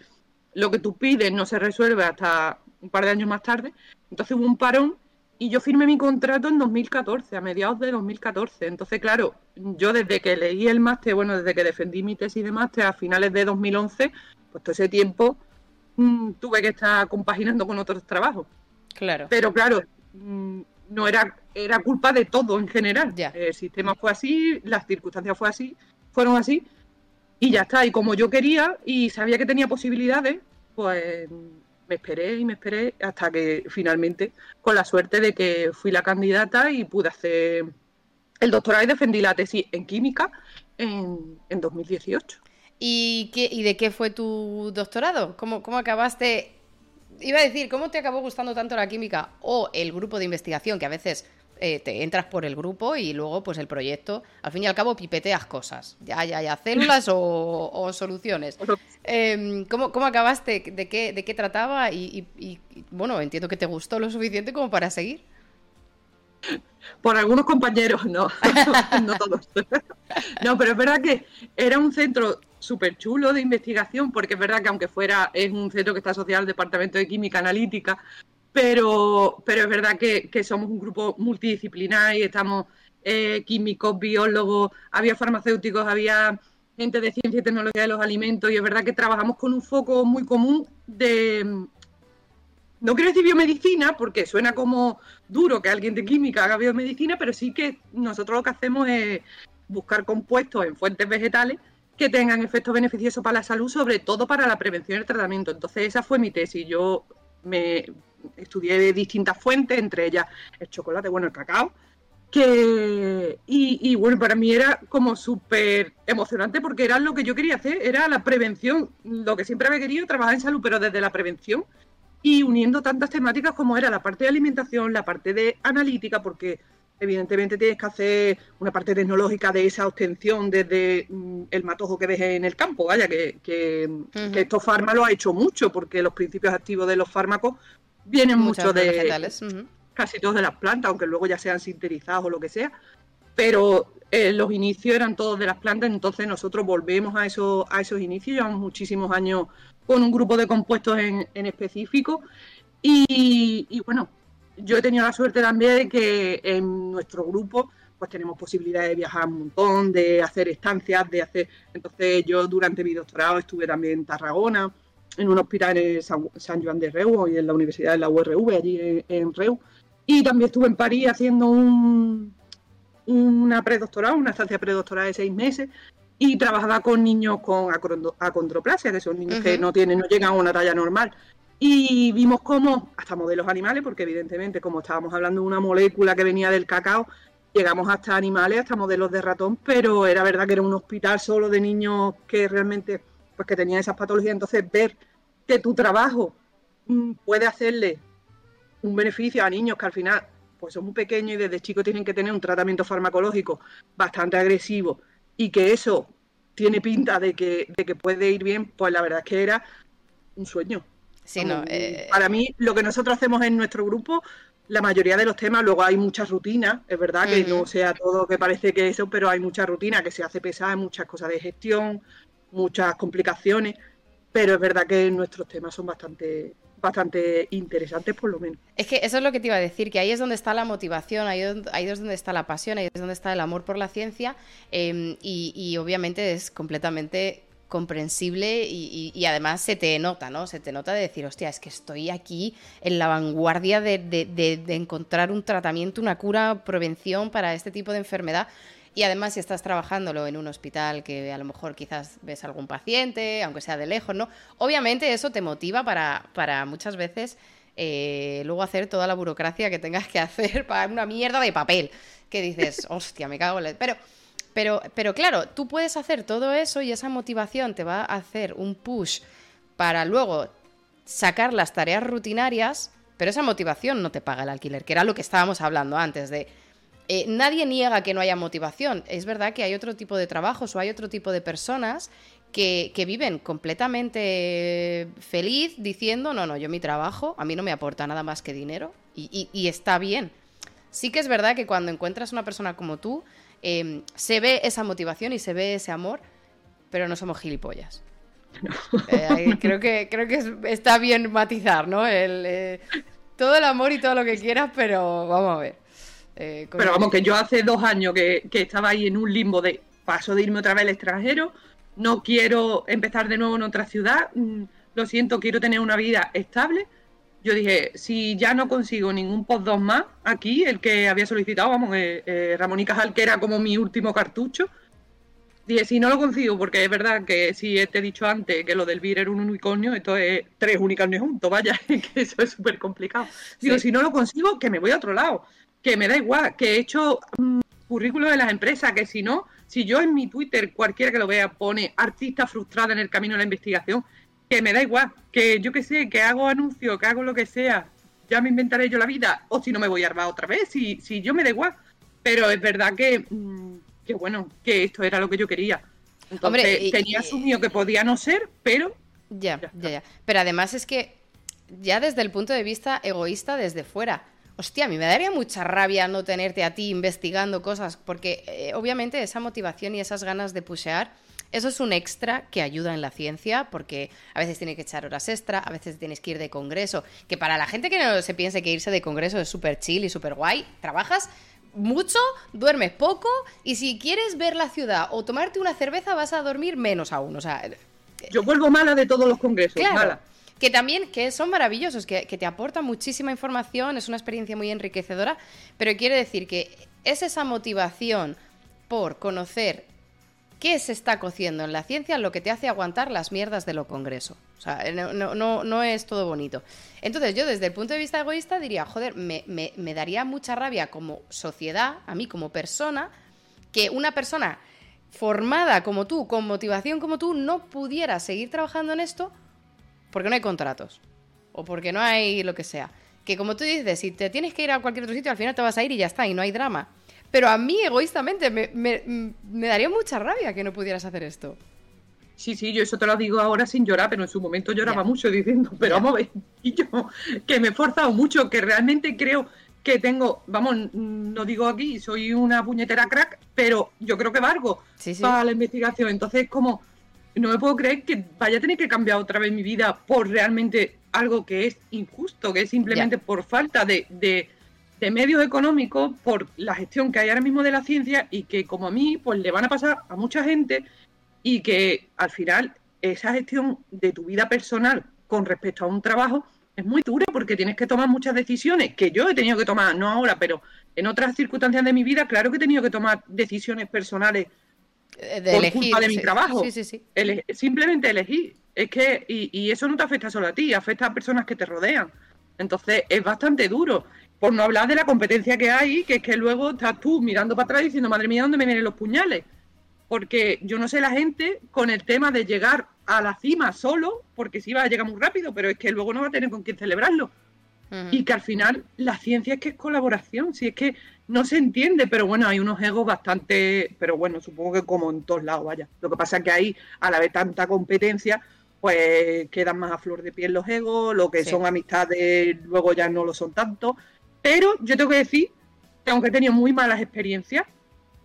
lo que tú pides no se resuelve hasta un par de años más tarde. Entonces hubo un parón y yo firmé mi contrato en 2014, a mediados de 2014. Entonces, claro, yo desde que leí el máster, bueno, desde que defendí mi tesis de máster a finales de 2011, pues todo ese tiempo mm, tuve que estar compaginando con otros trabajos. Claro. Pero claro, mm, no era, era culpa de todo en general. El sistema fue así, las circunstancias fue así, fueron así, y ya está. Y como yo quería y sabía que tenía posibilidades, pues me esperé y me esperé hasta que finalmente, con la suerte de que fui la candidata y pude hacer el doctorado y defendí la tesis en química en, 2018. ¿Y, qué, ¿Y de qué fue tu doctorado? ¿Cómo, ¿Cómo acabaste? Iba a decir, ¿cómo te acabó gustando tanto la química o el grupo de investigación que a veces eh, te entras por el grupo y luego pues el proyecto, al fin y al cabo pipeteas cosas, ya, ya, ya, células o, soluciones. Em, ¿cómo, ¿cómo, acabaste? ¿De qué, de qué trataba? Y, bueno, entiendo que te gustó lo suficiente como para seguir. Por algunos compañeros, no, no todos. No, pero es verdad que era un centro súper chulo de investigación, porque es verdad que aunque fuera, es un centro que está asociado al Departamento de Química Analítica, pero, pero es verdad que, somos un grupo multidisciplinar y estamos eh, químicos, biólogos, había farmacéuticos, había gente de ciencia y tecnología de los alimentos y es verdad que trabajamos con un foco muy común de, no quiero decir biomedicina porque suena como duro que alguien de química haga biomedicina, pero sí que nosotros lo que hacemos es buscar compuestos en fuentes vegetales que tengan efectos beneficiosos para la salud, sobre todo para la prevención y el tratamiento. Entonces esa fue mi tesis. Yo me estudié de distintas fuentes, entre ellas el chocolate, bueno, el cacao, que, y, bueno, para mí era como súper emocionante porque era lo que yo quería hacer, era la prevención, lo que siempre había querido, trabajar en salud, pero desde la prevención y uniendo tantas temáticas como era la parte de alimentación, la parte de analítica, porque evidentemente tienes que hacer una parte tecnológica de esa obtención desde mm, el matojo que deje en el campo, vaya, que, que, estos fármacos ha hecho mucho, porque los principios activos de los fármacos vienen mucho de, casi todos de las plantas, aunque luego ya sean sintetizados o lo que sea, pero eh, los inicios eran todos de las plantas, entonces nosotros volvemos a, eso, a esos inicios, llevamos muchísimos años con un grupo de compuestos en, específico y, y bueno, yo he tenido la suerte también de que en nuestro grupo pues tenemos posibilidad de viajar un montón, de hacer estancias, de hacer... Entonces yo durante mi doctorado estuve también en Tarragona, en un hospital en San, Juan de Reu y en la Universidad de la URV, allí en, Reu. Y también estuve en París haciendo un, una predoctorado, una estancia predoctoral de seis meses, y trabajaba con niños con acondroplasia, que son niños que no tienen, no llegan a una talla normal. Y vimos cómo, hasta modelos animales, porque evidentemente como estábamos hablando de una molécula que venía del cacao, llegamos hasta animales, hasta modelos de ratón, pero era verdad que era un hospital solo de niños que realmente, pues que tenían esas patologías. Entonces ver que tu trabajo mm, puede hacerle un beneficio a niños que al final pues son muy pequeños y desde chicos tienen que tener un tratamiento farmacológico bastante agresivo y que eso tiene pinta de que, de que puede ir bien, pues la verdad es que era un sueño. Eh, para mí, lo que nosotros hacemos en nuestro grupo, la mayoría de los temas, luego hay muchas rutinas, es verdad que no sea todo que parece que eso, pero hay mucha rutina que se hace pesada, muchas cosas de gestión, muchas complicaciones, pero es verdad que nuestros temas son bastante bastante interesantes por lo menos. Es que eso es lo que te iba a decir, que ahí es donde está la motivación, ahí, es donde está la pasión, ahí es donde está el amor por la ciencia em, y obviamente es completamente comprensible y, además se te nota, ¿no? Se te nota de decir, hostia, es que estoy aquí en la vanguardia de, encontrar un tratamiento, una cura, prevención para este tipo de enfermedad. Y además, si estás trabajándolo en un hospital que a lo mejor quizás ves algún paciente, aunque sea de lejos, ¿no? Obviamente eso te motiva para, para muchas veces eh, luego hacer toda la burocracia que tengas que hacer para una mierda de papel. Que dices, hostia, me cago en la... Pero pero, pero claro, tú puedes hacer todo eso y esa motivación te va a hacer un push para luego sacar las tareas rutinarias, pero esa motivación no te paga el alquiler, que era lo que estábamos hablando antes de... Eh, nadie niega que no haya motivación. Es verdad que hay otro tipo de trabajos o hay otro tipo de personas que, viven completamente feliz diciendo, no, no, yo mi trabajo a mí no me aporta nada más que dinero y, está bien. Sí que es verdad que cuando encuentras una persona como tú, em, se ve esa motivación y se ve ese amor, pero no somos gilipollas. Eh, creo que, creo que está bien matizar, ¿no? El, eh, todo el amor y todo lo que quieras, pero vamos a ver. Eh, pero vamos, que yo hace dos años que, que, estaba ahí en un limbo de paso de irme otra vez al extranjero, no quiero empezar de nuevo en otra ciudad, mm, lo siento, quiero tener una vida estable. Yo dije, si ya no consigo ningún post más aquí, el que había solicitado, vamos, eh, eh, Ramón y Cajal, que era como mi último cartucho, dije, si no lo consigo, porque es verdad que si te he dicho antes que lo del VIR era un unicornio, esto es tres unicornios juntos, vaya, que eso es súper complicado. Digo, si no lo consigo, que me voy a otro lado, que me da igual, que he hecho mm, currículo de las empresas, que si no, si yo en mi Twitter, cualquiera que lo vea, pone artista frustrada en el camino de la investigación, que me da igual, que yo que sé, que hago anuncio, que hago lo que sea, ya me inventaré yo la vida, o si no me voy a armar otra vez, si, si yo me da igual. Pero es verdad que, mm, que bueno, que esto era lo que yo quería. Entonces, Hombre, tenía asumido que podía no ser, pero... Ya, ya, ya. Pero además es que ya desde el punto de vista egoísta, desde fuera, hostia, a mí me daría mucha rabia no tenerte a ti investigando cosas, porque eh, obviamente esa motivación y esas ganas de pushear, eso es un extra que ayuda en la ciencia, porque a veces tienes que echar horas extra, a veces tienes que ir de congreso, que para la gente que no se piense que irse de congreso es súper chill y súper guay, trabajas mucho, duermes poco y si quieres ver la ciudad o tomarte una cerveza vas a dormir menos aún, o sea... Yo vuelvo mala de todos los congresos, mala que también que son maravillosos, que, te aportan muchísima información, es una experiencia muy enriquecedora, pero quiere decir que es esa motivación por conocer qué se está cociendo en la ciencia lo que te hace aguantar las mierdas de lo congreso. O sea, no, no, no, es todo bonito. Entonces yo desde el punto de vista egoísta diría, joder, me, me, me daría mucha rabia como sociedad, a mí como persona, que una persona formada como tú, con motivación como tú, no pudiera seguir trabajando en esto porque no hay contratos o porque no hay lo que sea. Que como tú dices, si te tienes que ir a cualquier otro sitio, al final te vas a ir y ya está, y no hay drama. Pero a mí, egoístamente, me, daría mucha rabia que no pudieras hacer esto. Sí, sí, yo eso te lo digo ahora sin llorar, pero en su momento lloraba mucho diciendo, pero vamos a ver, y yo, que me he esforzado mucho, que realmente creo que tengo, vamos, no digo aquí, soy una puñetera crack, pero yo creo que valgo para la investigación. Entonces, como no me puedo creer que vaya a tener que cambiar otra vez mi vida por realmente algo que es injusto, que es simplemente por falta de, de, medios económicos, por la gestión que hay ahora mismo de la ciencia y que como a mí, pues le van a pasar a mucha gente y que al final esa gestión de tu vida personal con respecto a un trabajo es muy dura porque tienes que tomar muchas decisiones que yo he tenido que tomar, no ahora, pero en otras circunstancias de mi vida, claro que he tenido que tomar decisiones personales de por elegir, culpa de mi trabajo. simplemente elegir. Es que, y, eso no te afecta solo a ti, afecta a personas que te rodean. Entonces es bastante duro. Por no hablar de la competencia que hay, que es que luego estás tú mirando para atrás diciendo, madre mía, ¿dónde me vienen los puñales? Porque yo no sé la gente con el tema de llegar a la cima solo, porque sí va a llegar muy rápido, pero es que luego no va a tener con quién celebrarlo. Y que al final la ciencia es que es colaboración, si es que no se entiende, pero bueno, hay unos egos bastante, pero bueno, supongo que como en todos lados, vaya. Lo que pasa es que ahí, a la vez tanta competencia, pues quedan más a flor de piel los egos, lo que son amistades luego ya no lo son tanto. Pero yo tengo que decir que aunque he tenido muy malas experiencias,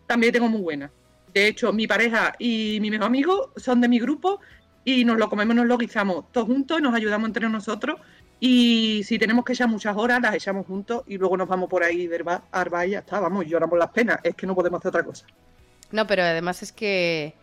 también tengo muy buenas. De hecho, mi pareja y mi mejor amigo son de mi grupo y nos lo comemos, nos lo guisamos todos juntos y nos ayudamos entre nosotros y si tenemos que echar muchas horas, las echamos juntos y luego nos vamos por ahí de arba y ya está, vamos, lloramos las penas, es que no podemos hacer otra cosa. No, pero además es que...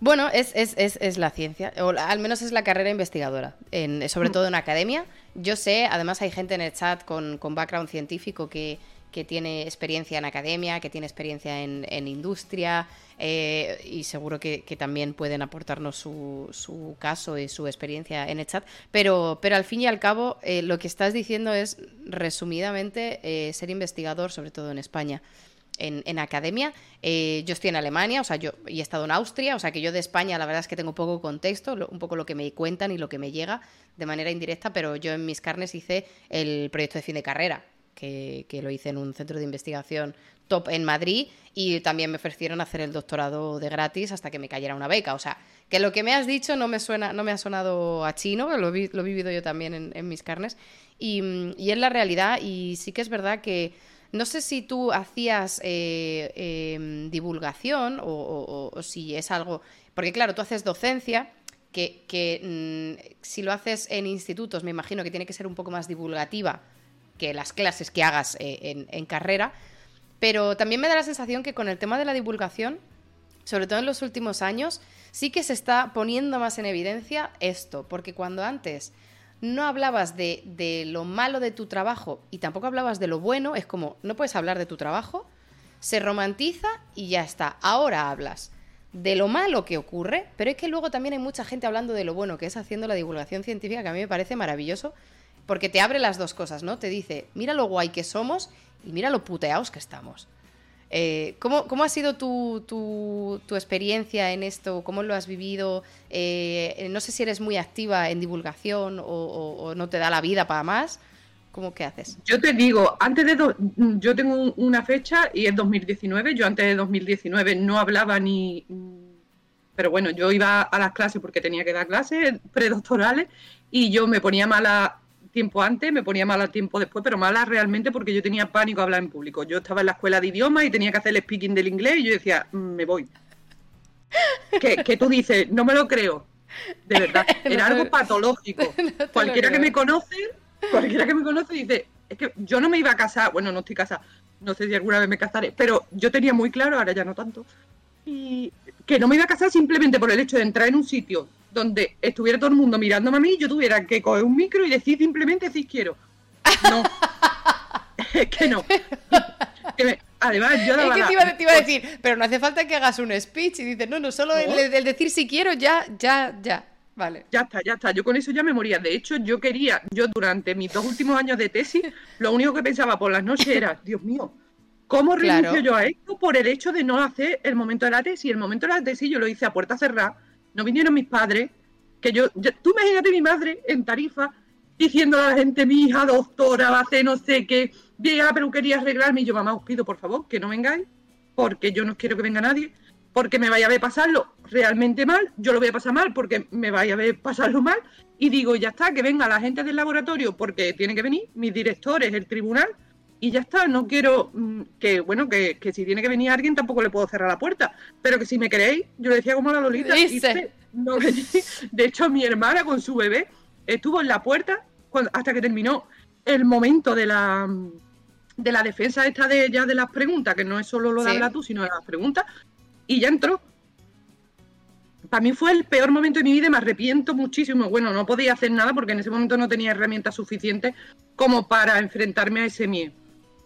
Bueno, es, es, es, es la ciencia, o al menos es la carrera investigadora, en, sobre mm. todo en academia. Yo sé, además hay gente en el chat con, con background científico que, que tiene experiencia en academia, que tiene experiencia en, industria eh, y seguro que, también pueden aportarnos su, caso y su experiencia en el chat. Pero, pero al fin y al cabo, eh, lo que estás diciendo es, resumidamente, eh, ser investigador, sobre todo en España. en, academia. Yo estoy en Alemania, o sea, yo y he estado en Austria, o sea, que yo de España la verdad es que tengo poco contexto, un poco lo que me cuentan y lo que me llega de manera indirecta, pero yo en mis carnes hice el proyecto de fin de carrera, que, lo hice en un centro de investigación top en Madrid y también me ofrecieron hacer el doctorado de gratis hasta que me cayera una beca. O sea, que lo que me has dicho no me suena, no me ha sonado a chino, lo, he vivido yo también en, mis carnes. Y, y es la realidad, y sí que es verdad que no sé si tú hacías eh, em, divulgación o, si es algo, porque claro, tú haces docencia, que, mm, si lo haces en institutos me imagino que tiene que ser un poco más divulgativa que las clases que hagas eh, en, carrera, pero también me da la sensación que con el tema de la divulgación, sobre todo en los últimos años, sí que se está poniendo más en evidencia esto, porque cuando antes no hablabas de, lo malo de tu trabajo y tampoco hablabas de lo bueno, es como, no puedes hablar de tu trabajo, se romantiza y ya está. Ahora hablas de lo malo que ocurre, pero es que luego también hay mucha gente hablando de lo bueno, que es haciendo la divulgación científica, que a mí me parece maravilloso, porque te abre las dos cosas, ¿no? Te dice, mira lo guay que somos y mira lo puteados que estamos. Eh, ¿cómo, ha sido tu, experiencia en esto? ¿Cómo lo has vivido? Eh, no sé si eres muy activa en divulgación o, no te da la vida para más. ¿Cómo que haces? Yo te digo, antes de yo tengo una fecha y es 2019. Yo antes de 2019 no hablaba ni, pero bueno, yo iba a las clases porque tenía que dar clases predoctorales y yo me ponía mala tiempo antes, me ponía mala tiempo después, pero mala realmente porque yo tenía pánico a hablar en público. Yo estaba en la escuela de idiomas y tenía que hacer el speaking del inglés y yo decía, mm, me voy. que, tú dices, no me lo creo. De verdad, era algo patológico. cualquiera que me conoce, cualquiera que me conoce dice, es que yo no me iba a casar, bueno, no estoy casada, no sé si alguna vez me casaré, pero yo tenía muy claro, ahora ya no tanto, y que no me iba a casar simplemente por el hecho de entrar en un sitio donde estuviera todo el mundo mirándome a mí y yo tuviera que coger un micro y decir simplemente si quiero. No. es que no. además, yo Es que te iba, te iba, a decir, pero no hace falta que hagas un speech y dices, no, no, solo El, decir si quiero, ya, ya, ya. Vale. Ya está, ya está. Yo con eso ya me moría. De hecho, yo quería, yo durante mis dos últimos años de tesis, lo único que pensaba por las noches era, Dios mío, ¿cómo renuncio yo a esto por el hecho de no hacer el momento de la tesis? El momento de la tesis yo lo hice a puerta cerrada no vinieron mis padres, que yo, tú imagínate mi madre en Tarifa diciendo a la gente, mi hija doctora va a hacer no sé qué, viene a la peluquería a arreglarme y yo, mamá, os pido por favor que no vengáis, porque yo no quiero que venga nadie, porque me vaya a ver pasarlo realmente mal, yo lo voy a pasar mal porque me vaya a ver pasarlo mal, y digo, ya está, que venga la gente del laboratorio porque tiene que venir, mis directores, el tribunal, y ya está, no quiero mm, que, bueno, que, si tiene que venir alguien tampoco le puedo cerrar la puerta, pero que si me queréis, yo le decía como la Lolita, de hecho mi hermana con su bebé estuvo en la puerta hasta que terminó el momento de la de la defensa esta de ella de las preguntas, que no es solo lo de hablar tú, sino de las preguntas, y ya entró. Para mí fue el peor momento de mi vida y me arrepiento muchísimo. Bueno, no podía hacer nada porque en ese momento no tenía herramientas suficientes como para enfrentarme a ese miedo.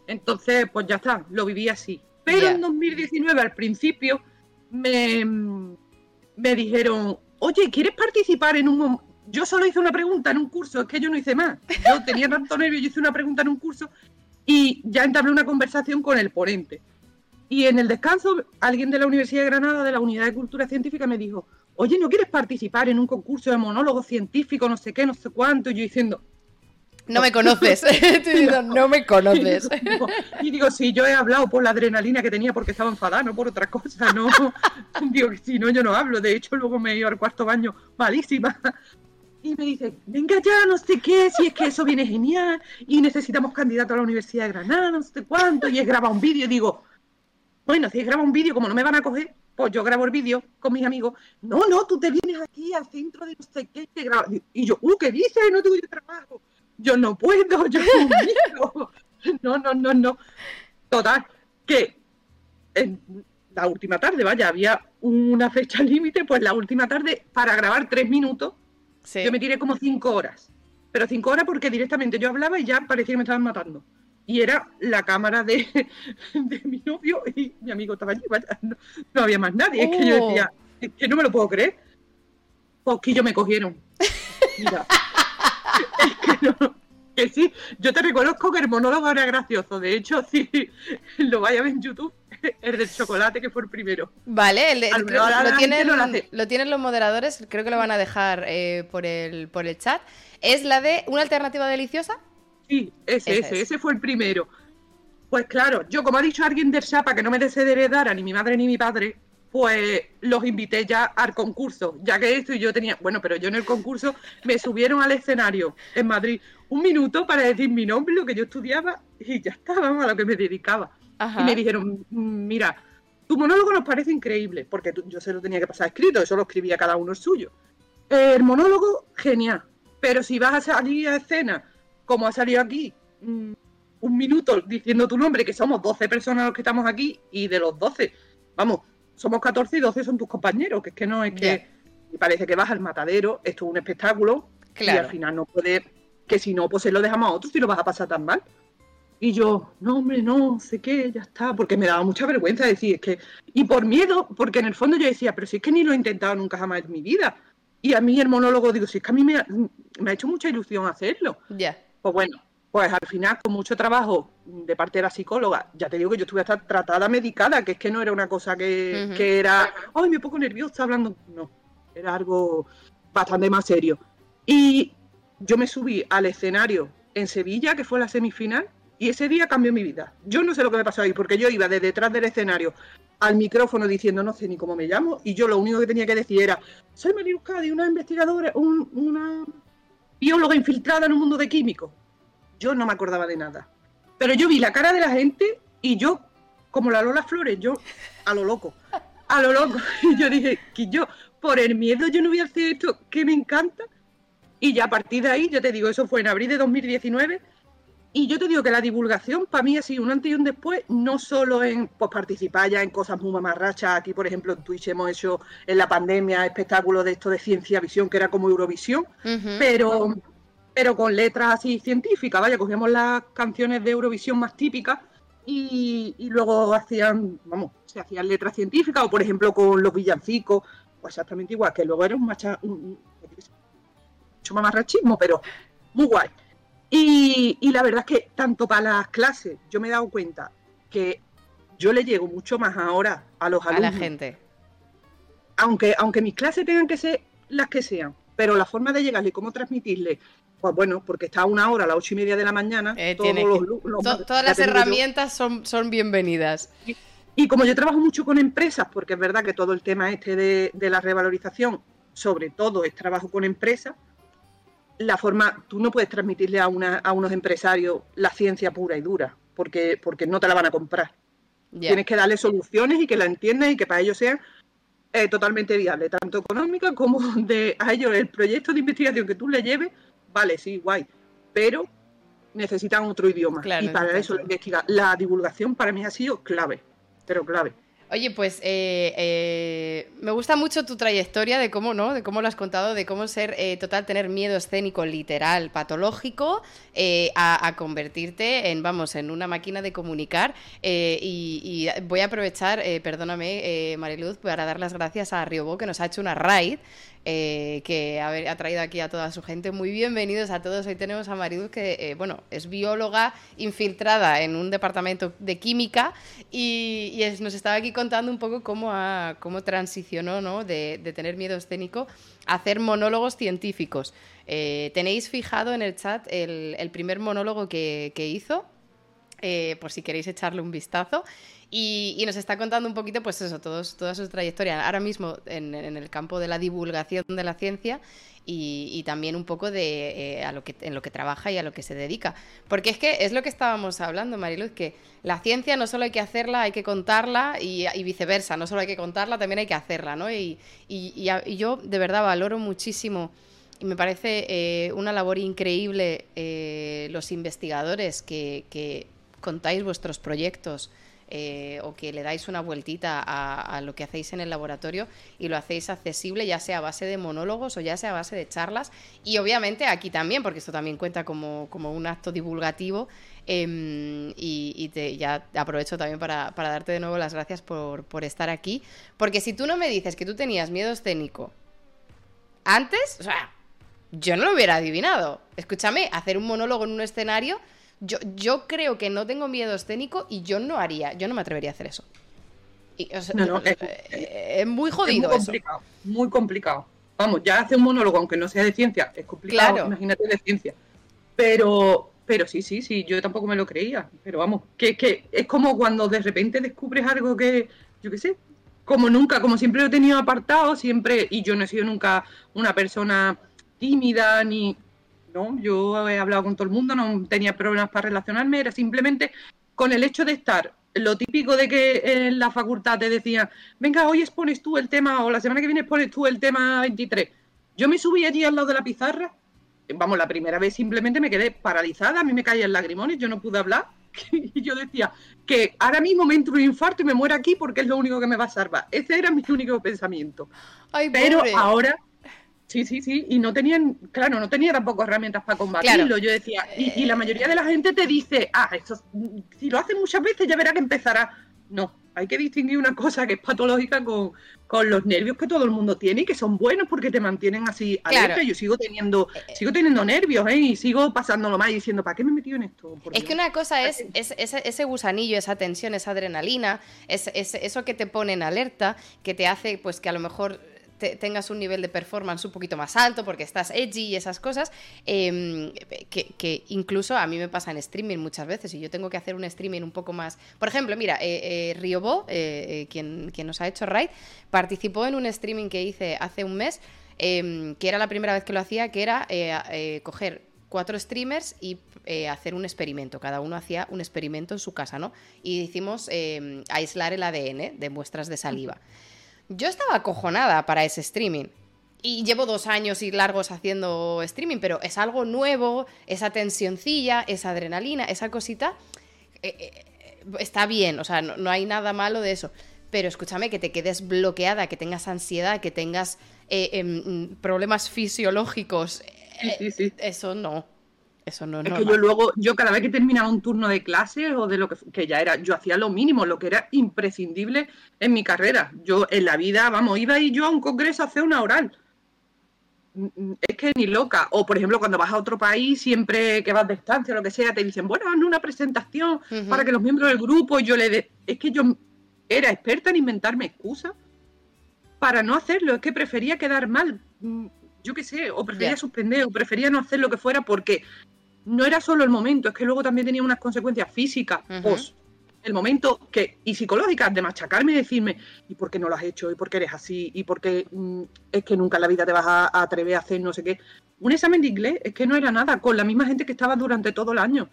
Entonces, pues ya está, lo viví así. Pero en 2019, al principio, me, me dijeron, oye, ¿quieres participar en un... Yo solo hice una pregunta en un curso, es que yo no hice más. Yo tenía tanto nervio, yo hice una pregunta en un curso y ya entablé una conversación con el ponente. Y en el descanso, alguien de la Universidad de Granada, de la Unidad de Cultura Científica, me dijo, oye, ¿no quieres participar en un concurso de monólogo científico, no sé qué, no sé cuánto? Y yo diciendo, no me conoces. no, me conoces. Y digo, sí, yo he hablado por la adrenalina que tenía porque estaba enfadada, no por otra cosa. No, digo, si no, yo no hablo. De hecho, luego me he ido al cuarto baño malísima. Y me dice, venga ya, no sé qué, si es que eso viene genial y necesitamos candidato a la Universidad de Granada, no sé cuánto. Y es grabado un vídeo. Digo, bueno, si es grabado un vídeo, como no me van a coger, pues yo grabo el vídeo con mis amigos. No, no, tú te vienes aquí al centro de no sé qué, te grabo. Y yo, uh, ¿qué dices? No tengo yo trabajo yo no puedo, yo no No, no, no, no. Total, que en la última tarde, vaya, había una fecha límite, pues la última tarde, para grabar tres minutos, yo me tiré como cinco horas. Pero cinco horas porque directamente yo hablaba y ya parecía que me estaban matando. Y era la cámara de, mi novio y mi amigo estaba allí, vaya, no, había más nadie. Es que yo decía, oh. es que no me lo puedo creer. Poquillo me cogieron. Mira. Es que no, que sí, yo te reconozco que el monólogo era gracioso. De hecho, si lo vaya a ver en YouTube, el del chocolate, que fue el primero. Vale, lo, tienen, los moderadores, creo que lo van a dejar eh, por, el, por el chat. ¿Es la de una alternativa deliciosa? Sí, ese, ese, ese, fue el primero. Pues claro, yo como ha dicho alguien del Chapa que no me desheredara a ni mi madre ni mi padre, pues los invité ya al concurso, ya que esto y yo tenía, bueno, pero yo en el concurso me subieron al escenario en Madrid un minuto para decir mi nombre, lo que yo estudiaba y ya estaba a lo que me dedicaba. Y me dijeron, mira, tu monólogo nos parece increíble, porque yo se lo tenía que pasar escrito, eso lo escribía cada uno el suyo. El monólogo, genial, pero si vas a salir a escena, como ha salido aquí, mm, un minuto diciendo tu nombre, que somos 12 personas los que estamos aquí, y de los 12, vamos, somos 14 y 12 son tus compañeros, que es que no es que parece que vas al matadero, esto es un espectáculo y al final no puede, que si no, pues se lo dejamos a otros y lo vas a pasar tan mal. Y yo, no, hombre, no, sé qué, ya está, porque me daba mucha vergüenza decir, es que, y por miedo, porque en el fondo yo decía, pero si es que ni lo he intentado nunca jamás en mi vida. Y a mí el monólogo, digo, si es que a mí me ha, me ha hecho mucha ilusión hacerlo. Ya. Pues bueno, pues al final, con mucho trabajo de parte de la psicóloga, ya te digo que yo estuve hasta tratada medicada, que es que no era una cosa que, era, ay, me pongo nerviosa hablando. No, era algo bastante más serio. Y yo me subí al escenario en Sevilla, que fue la semifinal, y ese día cambió mi vida. Yo no sé lo que me pasó ahí, porque yo iba de detrás del escenario al micrófono diciendo no sé ni cómo me llamo, y yo lo único que tenía que decir era, soy María Euskadi, una investigadora, una bióloga infiltrada en un mundo de químicos yo no me acordaba de nada. Pero yo vi la cara de la gente y yo, como la Lola Flores, yo a lo loco, a lo loco. Y yo dije que yo, por el miedo, yo no voy a hacer esto que me encanta. Y ya a partir de ahí, yo te digo, eso fue en abril de 2019. Y yo te digo que la divulgación para mí ha sido un antes y un después, no solo en pues, participar ya en cosas muy mamarrachas. Aquí, por ejemplo, en Twitch hemos hecho en la pandemia espectáculos de esto de ciencia visión, que era como Eurovisión, pero pero con letras así científicas, vaya, cogíamos las canciones de Eurovisión más típicas y, luego hacían, vamos, se hacían letras científicas, o por ejemplo con los villancicos, pues exactamente igual, que luego era un, macha, un, mucho más machismo, pero muy guay. Y, la verdad es que tanto para las clases, yo me he dado cuenta que yo le llego mucho más ahora a los alumnos. A la gente. Aunque, aunque mis clases tengan que ser las que sean, pero la forma de llegarle y cómo transmitirle pues bueno, porque está a una hora, a las ocho y media de la mañana. Eh, todas las herramientas son, son bienvenidas. Y, como yo trabajo mucho con empresas, porque es verdad que todo el tema este de, la revalorización, sobre todo es trabajo con empresas, la forma, tú no puedes transmitirle a, una, a unos empresarios la ciencia pura y dura, porque, porque no te la van a comprar. Tienes que darle soluciones y que la entiendan y que para ellos sean eh, totalmente viable, tanto económica como de a ellos el proyecto de investigación que tú le lleves vale, sí, guay, pero necesitan otro idioma. y para eso la divulgación para mí ha sido clave, pero clave. Oye, pues eh, eh, me gusta mucho tu trayectoria de cómo, ¿no? De cómo lo has contado, de cómo ser eh, total, tener miedo escénico literal, patológico, a, convertirte en, vamos, en una máquina de comunicar. Y, voy a aprovechar, perdóname, Mariluz, para dar las gracias a Riobo, que nos ha hecho una raid. Que ha, traído aquí a toda su gente. Muy bienvenidos a todos. Hoy tenemos a Mariluz, que bueno, es bióloga infiltrada en un departamento de química y, nos estaba aquí contando un poco cómo, cómo transicionó ¿no? de, tener miedo escénico a hacer monólogos científicos. Eh, tenéis fijado en el chat el, primer monólogo que, hizo, eh, por si queréis echarle un vistazo. Y, nos está contando un poquito, pues eso, todos, toda su trayectoria ahora mismo en, el campo de la divulgación de la ciencia y, también un poco de eh, a lo que, en lo que trabaja y a lo que se dedica. Porque es que es lo que estábamos hablando, Mariluz, que la ciencia no solo hay que hacerla, hay que contarla y, viceversa, no solo hay que contarla, también hay que hacerla, ¿no? Y, yo de verdad valoro muchísimo y me parece eh, una labor increíble eh, los investigadores que, que contáis vuestros proyectos eh, o que le dais una vueltita a, lo que hacéis en el laboratorio y lo hacéis accesible, ya sea a base de monólogos o ya sea a base de charlas. Y obviamente aquí también, porque esto también cuenta como, un acto divulgativo. Em, y, ya aprovecho también para, darte de nuevo las gracias por, por estar aquí. Porque si tú no me dices que tú tenías miedo escénico antes, o sea, yo no lo hubiera adivinado. Escúchame, hacer un monólogo en un escenario yo, yo creo que no tengo miedo escénico y yo no haría, yo no me atrevería a hacer eso. es, muy jodido. muy complicado, muy complicado. Vamos, ya hace un monólogo, aunque no sea de ciencia, es complicado, imagínate de ciencia. Pero, pero sí, sí, sí, yo tampoco me lo creía. Pero vamos, que, que es como cuando de repente descubres algo que, yo qué sé, como nunca, como siempre lo he tenido apartado, siempre, y yo no he sido nunca una persona tímida ni. No, yo he hablado con todo el mundo, no tenía problemas para relacionarme, era simplemente con el hecho de estar. Lo típico de que en la facultad te decían, venga, hoy expones tú el tema, o la semana que viene expones tú el tema 23. Yo me subí allí al lado de la pizarra, vamos, la primera vez simplemente me quedé paralizada, a mí me caían lagrimones, yo no pude hablar, y yo decía que ahora mismo me entro un infarto y me muero aquí porque es lo único que me va a salvar. Ese era mi único pensamiento. Pero ahora, sí, sí, sí, y no tenían, claro, no tenía tampoco herramientas para combatirlo. Yo decía, y, la mayoría de la gente te dice, ah, eso, si lo hace muchas veces ya verá que empezará. No, hay que distinguir una cosa que es patológica con, los nervios que todo el mundo tiene y que son buenos porque te mantienen así alerta. Yo sigo teniendo, eh, eh. sigo teniendo nervios ¿eh? y sigo pasándolo mal y diciendo, ¿para qué me he metido en esto? es que una cosa es, ese, gusanillo, esa tensión, esa adrenalina, es, eso que te pone en alerta, que te hace pues que a lo mejor tengas un nivel de performance un poquito más alto porque estás edgy y esas cosas, em, que, incluso a mí me pasa en streaming muchas veces y yo tengo que hacer un streaming un poco más... Por ejemplo, mira, eh, eh eh, eh, quien, quien nos ha hecho Raid, participó en un streaming que hice hace un mes, em, que era la primera vez que lo hacía, que era coger cuatro streamers y hacer un experimento. Cada uno hacía un experimento en su casa, ¿no? Y hicimos em, aislar el ADN de muestras de saliva. Yo estaba acojonada para ese streaming. Y llevo dos años y largos haciendo streaming, pero es algo nuevo, esa tensioncilla, esa adrenalina, esa cosita, eh, eh, está bien, o sea, no, hay nada malo de eso. Pero escúchame, que te quedes bloqueada, que tengas ansiedad, que tengas eh, em, problemas fisiológicos, eso no. Eso no es que yo luego, yo cada vez que terminaba un turno de clase o de lo que, que, ya era, yo hacía lo mínimo, lo que era imprescindible en mi carrera. Yo en la vida, vamos, iba y yo a un congreso a hacer una oral. Mm, mm, es que ni loca. O por ejemplo, cuando vas a otro país, siempre que vas de estancia o lo que sea, te dicen, bueno, hazme una presentación para que los miembros del grupo, yo le de... Es que yo era experta en inventarme excusas para no hacerlo. Es que prefería quedar mal mm, yo qué sé, o prefería suspender, o prefería no hacer lo que fuera porque no era solo el momento, es que luego también tenía unas consecuencias físicas el momento que y psicológicas de machacarme y decirme ¿y por qué no lo has hecho? ¿y por qué eres así? ¿y por qué mm, es que nunca en la vida te vas a, atrever a hacer no sé qué? Un examen de inglés es que no era nada, con la misma gente que estaba durante todo el año,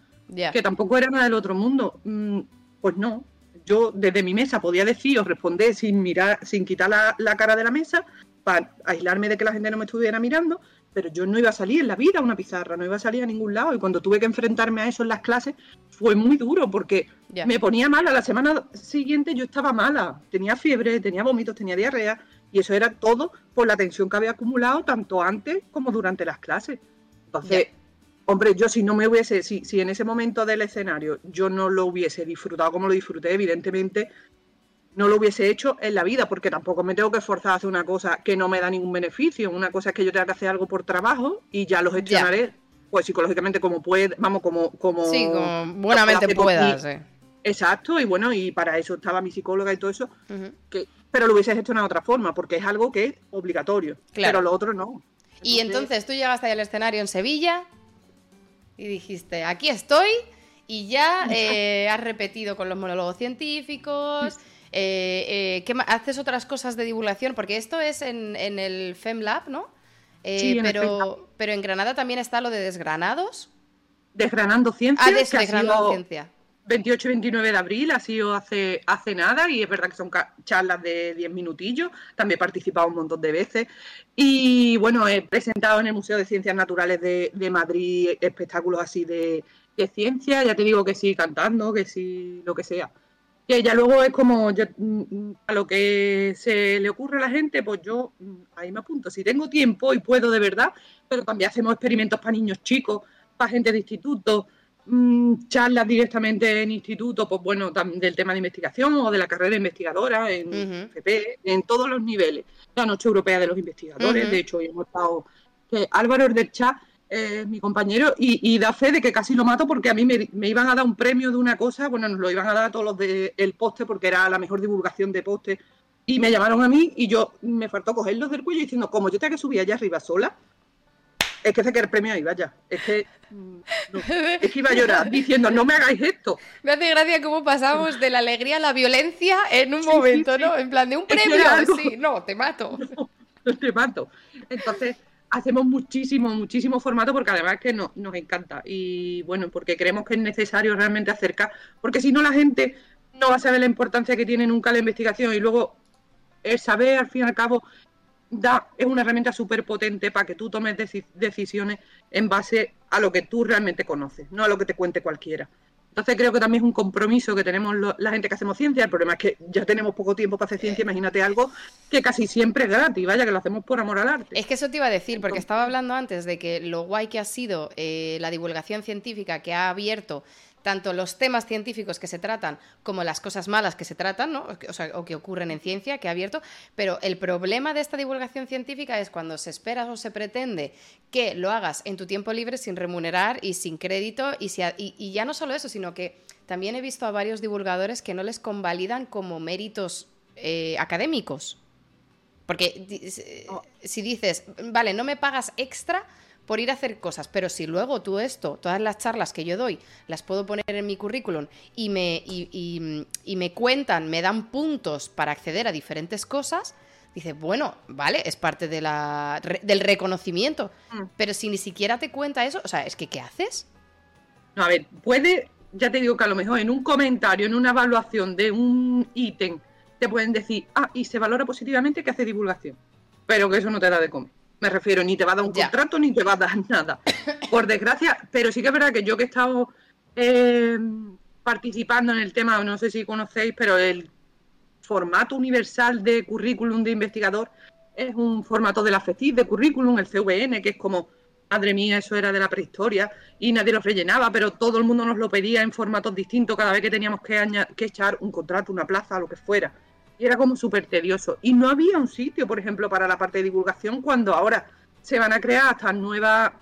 que tampoco era nada del otro mundo. Mm, pues no, yo desde mi mesa podía decir o responder sin mirar, sin quitar la, la cara de la mesa, para aislarme de que la gente no me estuviera mirando, pero yo no iba a salir en la vida a una pizarra, no iba a salir a ningún lado. Y cuando tuve que enfrentarme a eso en las clases, fue muy duro porque me ponía mala. La semana siguiente yo estaba mala, tenía fiebre, tenía vómitos, tenía diarrea, y eso era todo por la tensión que había acumulado tanto antes como durante las clases. Entonces, hombre, yo si no me hubiese, si, si en ese momento del escenario yo no lo hubiese disfrutado como lo disfruté, evidentemente no lo hubiese hecho en la vida, porque tampoco me tengo que esforzar a hacer una cosa que no me da ningún beneficio. Una cosa es que yo tenga que hacer algo por trabajo y ya lo gestionaré, pues psicológicamente como puede, vamos, como... como sí, como buenamente puedas. Exacto, y bueno, y para eso estaba mi psicóloga y todo eso, que, pero lo hubiese gestionado de otra forma, porque es algo que es obligatorio, pero lo otro no. Y entonces tú llegaste ahí al escenario en Sevilla y dijiste, aquí estoy, y ya eh, has repetido con los monólogos científicos, eh, eh, ¿Haces otras cosas de divulgación? Porque esto es en, el FemLab, ¿no? Eh, pero, pero en Granada también está lo de desgranados. Desgranando ciencia. Ah, desgranando ciencia. 28 y 29 de abril, ha sido hace, hace nada, y es verdad que son charlas de 10 minutillos, también he participado un montón de veces. Y bueno, he presentado en el Museo de Ciencias Naturales de, Madrid espectáculos así de, de, ciencia, ya te digo que sí, cantando, que sí, lo que sea que ya luego es como mm, mm, a lo que se le ocurre a la gente, pues yo mm, ahí me apunto. Si tengo tiempo y puedo de verdad, pero también hacemos experimentos para niños chicos, para gente de instituto, charlas directamente en instituto, pues bueno, del tema de investigación o de la carrera investigadora en FP, en todos los niveles. La Noche Europea de los Investigadores, de hecho, hoy hemos estado. Que Álvaro Chat eh, mi compañero, y, da fe de que casi lo mato porque a mí me, iban a dar un premio de una cosa, bueno, nos lo iban a dar a todos los del poste porque era la mejor divulgación de poste, y me llamaron a mí y yo me faltó cogerlos del cuello diciendo, como yo tengo que subir allá arriba sola, es que sé que el premio ahí, vaya. Es que, mm, es que iba a llorar diciendo, no me hagáis esto. Me hace gracia cómo pasamos de la alegría a la violencia en un momento, ¿no? En plan, de un premio, sí, no, te mato. No, te mato. Entonces, hacemos muchísimo, muchísimo formato porque además que nos encanta. Y bueno, porque creemos que es necesario realmente acercar, porque si no la gente no va a saber la importancia que tiene nunca la investigación y luego el saber al fin y al cabo da, es una herramienta súper potente para que tú tomes decisiones en base a lo que tú realmente conoces, no a lo que te cuente cualquiera. Entonces creo que también es un compromiso que tenemos la gente que hacemos ciencia. El problema es que ya tenemos poco tiempo para hacer ciencia. Imagínate algo que casi siempre es gratis, vaya, que lo hacemos por amor al arte. Es que eso te iba a decir, porque estaba hablando antes de que lo guay que ha sido eh, la divulgación científica que ha abierto tanto los temas científicos que se tratan como las cosas malas que se tratan, ¿no? o, sea, o que ocurren en ciencia, que ha abierto, pero el problema de esta divulgación científica es cuando se espera o se pretende que lo hagas en tu tiempo libre sin remunerar y sin crédito, y, y, ya no solo eso, sino que también he visto a varios divulgadores que no les convalidan como méritos eh, académicos. Porque si dices, vale, no me pagas extra, por ir a hacer cosas, pero si luego tú esto, todas las charlas que yo doy, las puedo poner en mi currículum y me, y, me cuentan, me dan puntos para acceder a diferentes cosas, dice, bueno, vale, es parte de la, del reconocimiento, mm. pero si ni siquiera te cuenta eso, o sea, es que ¿qué haces? No, a ver, puede, ya te digo que a lo mejor en un comentario, en una evaluación de un ítem, te pueden decir, ah, y se valora positivamente que hace divulgación, pero que eso no te da de comer. Me refiero, ni te va a dar un contrato ni te va a dar nada. Por desgracia, pero sí que es verdad que yo que he estado eh, participando en el tema, no sé si conocéis, pero el formato universal de currículum de investigador es un formato de la FECID de currículum, el CVN, que es como, madre mía, eso era de la prehistoria y nadie lo rellenaba, pero todo el mundo nos lo pedía en formatos distintos cada vez que teníamos que, que echar un contrato, una plaza, lo que fuera y era como súper tedioso. Y no había un sitio, por ejemplo, para la parte de divulgación cuando ahora se van a crear estas nuevas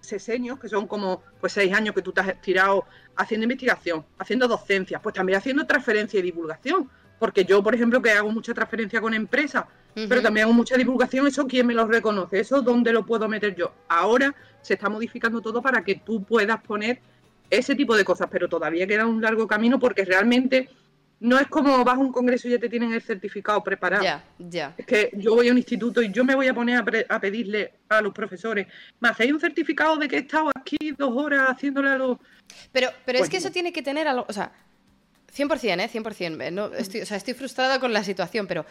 seseños, que son como pues seis años que tú te has tirado haciendo investigación, haciendo docencia, pues también haciendo transferencia y divulgación. Porque yo, por ejemplo, que hago mucha transferencia con empresas, pero también hago mucha divulgación, eso quién me lo reconoce, eso dónde lo puedo meter yo. Ahora se está modificando todo para que tú puedas poner ese tipo de cosas, pero todavía queda un largo camino porque realmente no es como vas a un congreso y ya te tienen el certificado preparado. Ya, ya. Es que yo voy a un instituto y yo me voy a poner a, pedirle a los profesores, ¿me hacéis un certificado de que he estado aquí dos horas haciéndole a los... Pero, pero es pues que eso tiene que tener algo, o sea, 100%, ¿eh? 100%. Eh, no, estoy, o sea, estoy frustrada con la situación, pero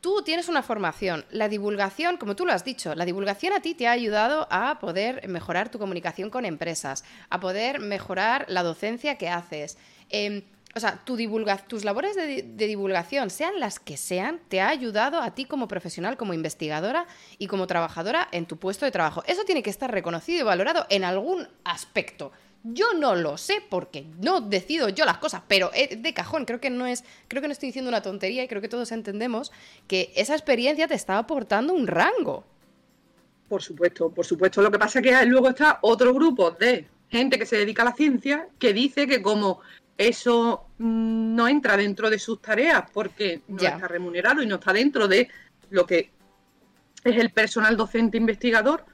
tú tienes una formación, la divulgación, como tú lo has dicho, la divulgación a ti te ha ayudado a poder mejorar tu comunicación con empresas, a poder mejorar la docencia que haces. Eh, o sea, tu tus labores de, divulgación, sean las que sean, te ha ayudado a ti como profesional, como investigadora y como trabajadora en tu puesto de trabajo. Eso tiene que estar reconocido y valorado en algún aspecto. Yo no lo sé porque no decido yo las cosas, pero de cajón, creo que no es, creo que no estoy diciendo una tontería y creo que todos entendemos que esa experiencia te está aportando un rango. Por supuesto, por supuesto. Lo que pasa es que luego está otro grupo de gente que se dedica a la ciencia que dice que como eso mm, no entra dentro de sus tareas porque no está remunerado y no está dentro de lo que es el personal docente investigador.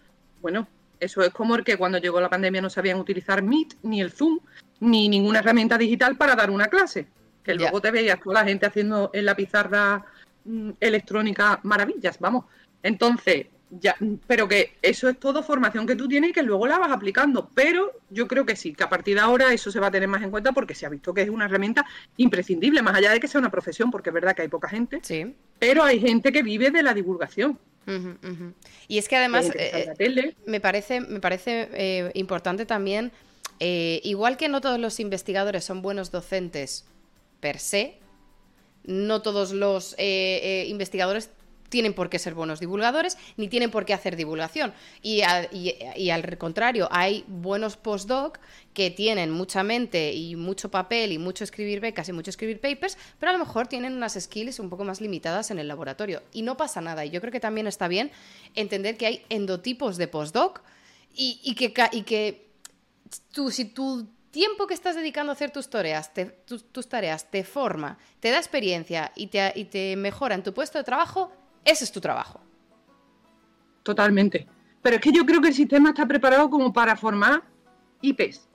Bueno, eso es como el que cuando llegó la pandemia no sabían utilizar Meet, ni el Zoom, ni ninguna herramienta digital para dar una clase. Que luego te veías toda la gente haciendo en la pizarra mm, electrónica maravillas, vamos. Entonces, ya, pero que eso es todo formación que tú tienes y que luego la vas aplicando. Pero yo creo que sí, que a partir de ahora eso se va a tener más en cuenta porque se ha visto que es una herramienta imprescindible, más allá de que sea una profesión, porque es verdad que hay poca gente. Sí. Pero hay gente que vive de la divulgación. Y es que además eh, me parece, me parece eh, importante también, eh, igual que no todos los investigadores son buenos docentes per se, no todos los investigadores tienen por qué ser buenos divulgadores, ni tienen por qué hacer divulgación. Y, al contrario, hay buenos postdoc que tienen mucha mente y mucho papel y mucho escribir becas y mucho escribir papers, pero a lo mejor tienen unas skills un poco más limitadas en el laboratorio. Y no pasa nada. Y yo creo que también está bien entender que hay endotipos de postdoc y, que, y tú, si tu tiempo que estás dedicando a hacer tus tareas, te, tus, tareas te forma, te da experiencia y y te mejora en tu puesto de trabajo, ese es tu trabajo. Totalmente. Pero es que yo creo que el sistema está preparado como para formar IPs,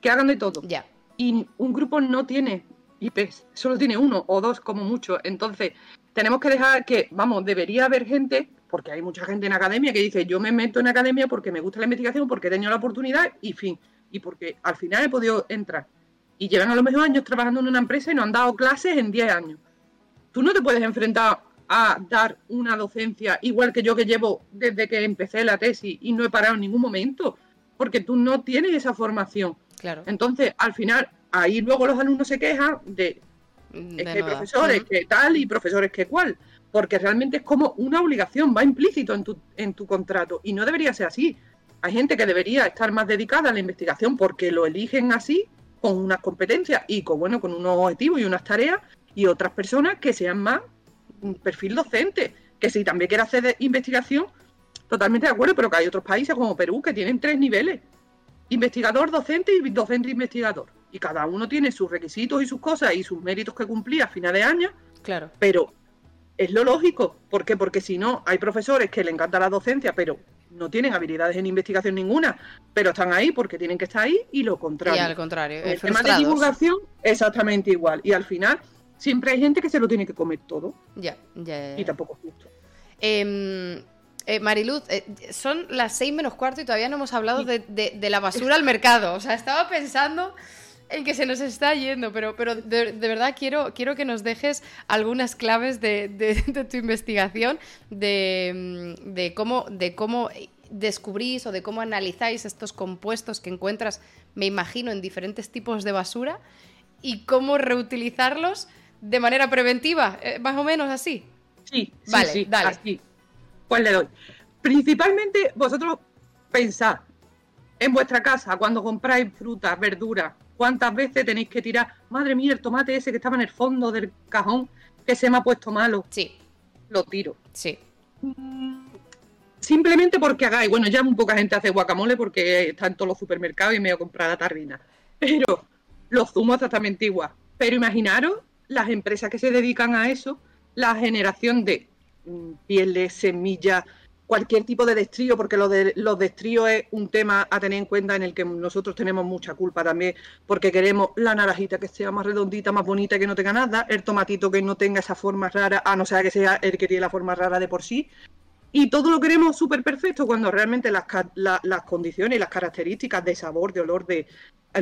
que hagan de todo. Ya. Y un grupo no tiene IPs, solo tiene uno o dos como mucho. Entonces, tenemos que dejar que, vamos, debería haber gente, porque hay mucha gente en academia que dice, yo me meto en academia porque me gusta la investigación, porque he tenido la oportunidad y fin. Y porque al final he podido entrar. Y llevan a lo mejor años trabajando en una empresa y no han dado clases en 10 años. Tú no te puedes enfrentar a dar una docencia igual que yo que llevo desde que empecé la tesis y no he parado en ningún momento, porque tú no tienes esa formación. Claro. Entonces, al final, ahí luego los alumnos se quejan de, que profesores que tal y profesores que cual, porque realmente es como una obligación, va implícito en tu, en tu contrato y no debería ser así. Hay gente que debería estar más dedicada a la investigación porque lo eligen así, con unas competencias y con, bueno, con unos objetivos y unas tareas, y otras personas que sean más un perfil docente, que si también quiere hacer investigación, totalmente de acuerdo, pero que hay otros países como Perú que tienen tres niveles, investigador, docente y docente investigador. Y cada uno tiene sus requisitos y sus cosas y sus méritos que cumplir a final de año. Claro. Pero es lo lógico. ¿Por qué? Porque si no, hay profesores que le encanta la docencia, pero no tienen habilidades en investigación ninguna, pero están ahí porque tienen que estar ahí y lo contrario. Y al contrario. El tema de divulgación, exactamente igual. Y al final, siempre hay gente que se lo tiene que comer todo. Ya, ya. Y tampoco es justo. Em, eh, Mariluz, eh, son las seis menos cuarto y todavía no hemos hablado de, la basura al mercado. O sea, estaba pensando en que se nos está yendo, pero, pero de, verdad quiero, quiero que nos dejes algunas claves de, tu investigación, de, cómo, de cómo descubrís o de cómo analizáis estos compuestos que encuentras, me imagino, en diferentes tipos de basura y cómo reutilizarlos de manera preventiva, eh, más o menos así. Sí, vale, sí, dale. Así. Pues le doy. Principalmente vosotros pensad en vuestra casa cuando compráis frutas, verduras, cuántas veces tenéis que tirar, madre mía, el tomate ese que estaba en el fondo del cajón que se me ha puesto malo. Sí. Lo tiro. Sí. Simplemente porque hagáis, bueno, ya muy poca gente hace guacamole porque está en todos los supermercados y me voy a comprar la tardina. Pero los zumos exactamente igual. Pero imaginaros las empresas que se dedican a eso, la generación de mm, pieles, semillas, cualquier tipo de destrío, porque lo de los destríos es un tema a tener en cuenta en el que nosotros tenemos mucha culpa también, porque queremos la naranjita que sea más redondita, más bonita, que no tenga nada, el tomatito que no tenga esa forma rara, a no ser que sea el que tiene la forma rara de por sí, y todo lo queremos súper perfecto cuando realmente las, las condiciones y las características de sabor, de olor, de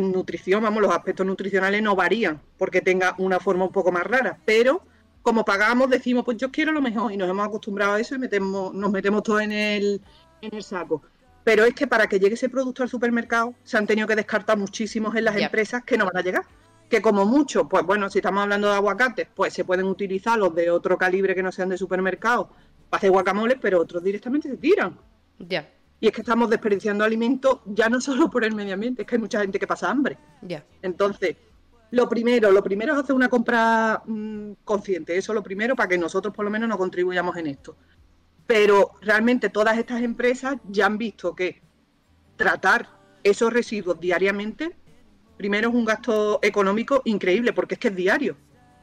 nutrición, vamos, los aspectos nutricionales no varían porque tenga una forma un poco más rara, pero como pagamos decimos, pues yo quiero lo mejor y nos hemos acostumbrado a eso y metemos, nos metemos todo en el, en el saco. Pero es que para que llegue ese producto al supermercado se han tenido que descartar muchísimos en las empresas que no van a llegar. Que como mucho, pues bueno, si estamos hablando de aguacates, pues se pueden utilizar los de otro calibre que no sean de supermercado para hacer guacamole, pero otros directamente se tiran. Ya. Y es que estamos desperdiciando alimentos ya no solo por el medio ambiente, es que hay mucha gente que pasa hambre. Ya. Entonces, lo primero, lo primero es hacer una compra mm, consciente, eso lo primero para que nosotros por lo menos no contribuyamos en esto. Pero realmente todas estas empresas ya han visto que tratar esos residuos diariamente, primero es un gasto económico increíble, porque es que es diario.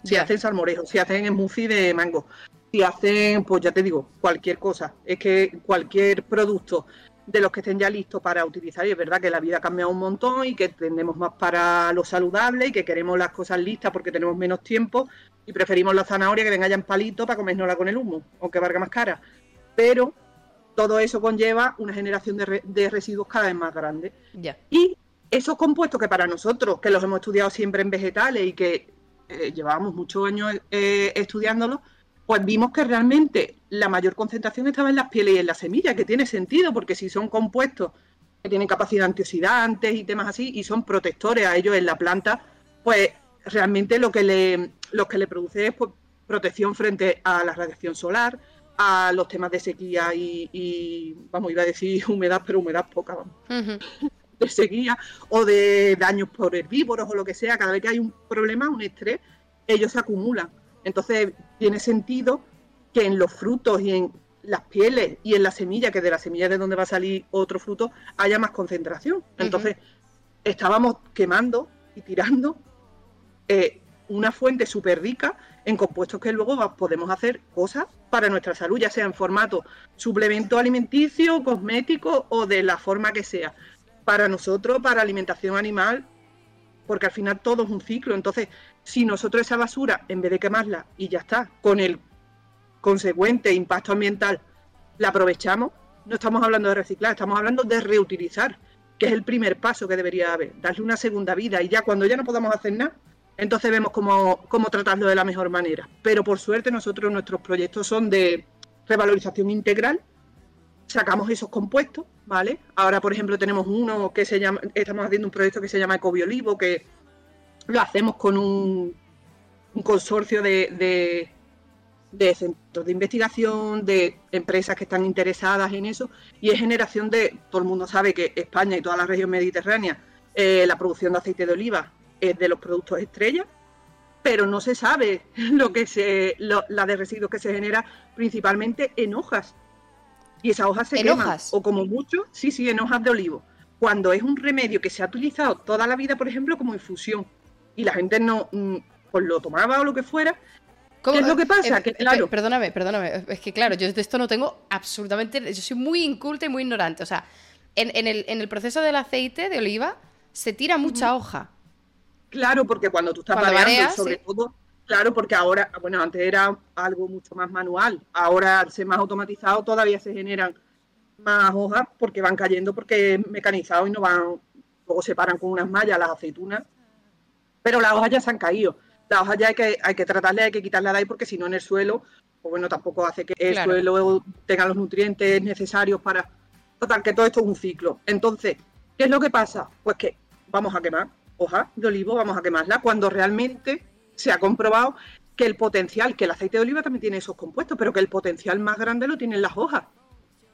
Si hacen salmorejo, si hacen smoothie de mango, si hacen, pues ya te digo, cualquier cosa. Es que cualquier producto de los que estén ya listos para utilizar, y es verdad que la vida ha cambiado un montón y que tendemos más para lo saludable y que queremos las cosas listas porque tenemos menos tiempo y preferimos la zanahoria que venga ya en palito para comérnosla con el humo, aunque valga más cara. Pero todo eso conlleva una generación de, residuos cada vez más grande. Y esos compuestos que para nosotros, que los hemos estudiado siempre en vegetales y que eh, llevábamos muchos años eh, estudiándolos, pues vimos que realmente la mayor concentración estaba en las pieles y en las semillas, que tiene sentido, porque si son compuestos que tienen capacidad antioxidantes y temas así, y son protectores a ellos en la planta, pues realmente lo que le, lo que le produce es pues, protección frente a la radiación solar, a los temas de sequía y, vamos, iba a decir humedad, pero humedad poca, vamos. De sequía o de daños por herbívoros o lo que sea, cada vez que hay un problema, un estrés, ellos se acumulan. Entonces, tiene sentido que en los frutos y en las pieles y en la semilla, que de la semilla de donde va a salir otro fruto, haya más concentración. Entonces, estábamos quemando y tirando eh, una fuente súper rica en compuestos que luego podemos hacer cosas para nuestra salud, ya sea en formato suplemento alimenticio, cosmético o de la forma que sea. Para nosotros, para alimentación animal, porque al final todo es un ciclo. Entonces, si nosotros esa basura, en vez de quemarla y ya está, con el consecuente impacto ambiental, la aprovechamos, no estamos hablando de reciclar, estamos hablando de reutilizar, que es el primer paso que debería haber, darle una segunda vida y ya cuando ya no podamos hacer nada, entonces vemos cómo, cómo tratarlo de la mejor manera. Pero por suerte nosotros nuestros proyectos son de revalorización integral, sacamos esos compuestos, ¿vale? Ahora, por ejemplo, tenemos uno que se llama, estamos haciendo un proyecto que se llama Ecobiolivo, que lo hacemos con un, consorcio de, de, centros de investigación, de empresas que están interesadas en eso, y es generación de, todo el mundo sabe que España y toda la región mediterránea, eh, la producción de aceite de oliva es de los productos estrella, pero no se sabe lo que se, la de residuos que se genera principalmente en hojas. Y esas hojas se queman, o como mucho, sí, sí, en hojas de olivo. Cuando es un remedio que se ha utilizado toda la vida, por ejemplo, como infusión, y la gente no pues lo tomaba o lo que fuera, ¿Qué es lo que pasa? Eh, claro. Perdóname, perdóname. Es que claro, yo de esto no tengo absolutamente. Yo soy muy inculta y muy ignorante. O sea, en, el, proceso del aceite de oliva se tira mucha hoja. Claro, porque cuando tú estás cuando sobre todo, claro, porque ahora, bueno, antes era algo mucho más manual, ahora al ser más automatizado todavía se generan más hojas porque van cayendo porque es mecanizado y no van, luego se paran con unas mallas las aceitunas, pero las hojas ya se han caído. Las hojas ya hay que, hay que tratarle, hay que quitarlas de ahí porque si no en el suelo, pues bueno, tampoco hace que el suelo tenga los nutrientes necesarios para... Total, que todo esto es un ciclo. Entonces, ¿qué es lo que pasa? Pues que vamos a quemar hoja de olivo vamos a quemarla cuando realmente se ha comprobado que el potencial, que el aceite de oliva también tiene esos compuestos, pero que el potencial más grande lo tienen las hojas,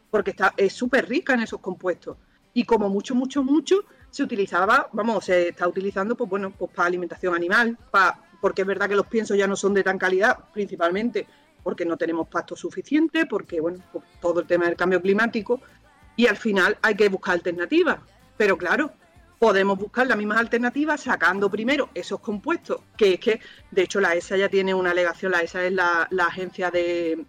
porque está, es súper rica en esos compuestos. Y como mucho, mucho, mucho, se utilizaba, vamos, se está utilizando, pues bueno, pues para alimentación animal, para, porque es verdad que los piensos ya no son de tan calidad, principalmente porque no tenemos pasto suficiente, porque bueno, pues todo el tema del cambio climático, y al final hay que buscar alternativas. Pero claro, podemos buscar las mismas alternativas sacando primero esos compuestos, que es que, de hecho, la ESA ya tiene una alegación, la ESA es la, agencia de,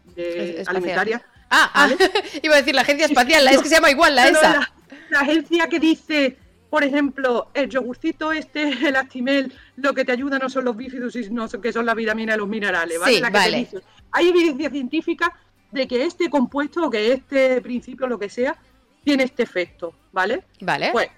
alimentaria. Ah, ah iba a decir la agencia espacial, la es que se llama igual, la ESA. La, agencia que dice, por ejemplo, el yogurcito este, el actimel, lo que te ayuda no son los bífidos, sino que son las vitaminas y los minerales, ¿vale? Sí, vale. hay evidencia científica de que este compuesto o que este principio, lo que sea, tiene este efecto, ¿vale? Vale. Pues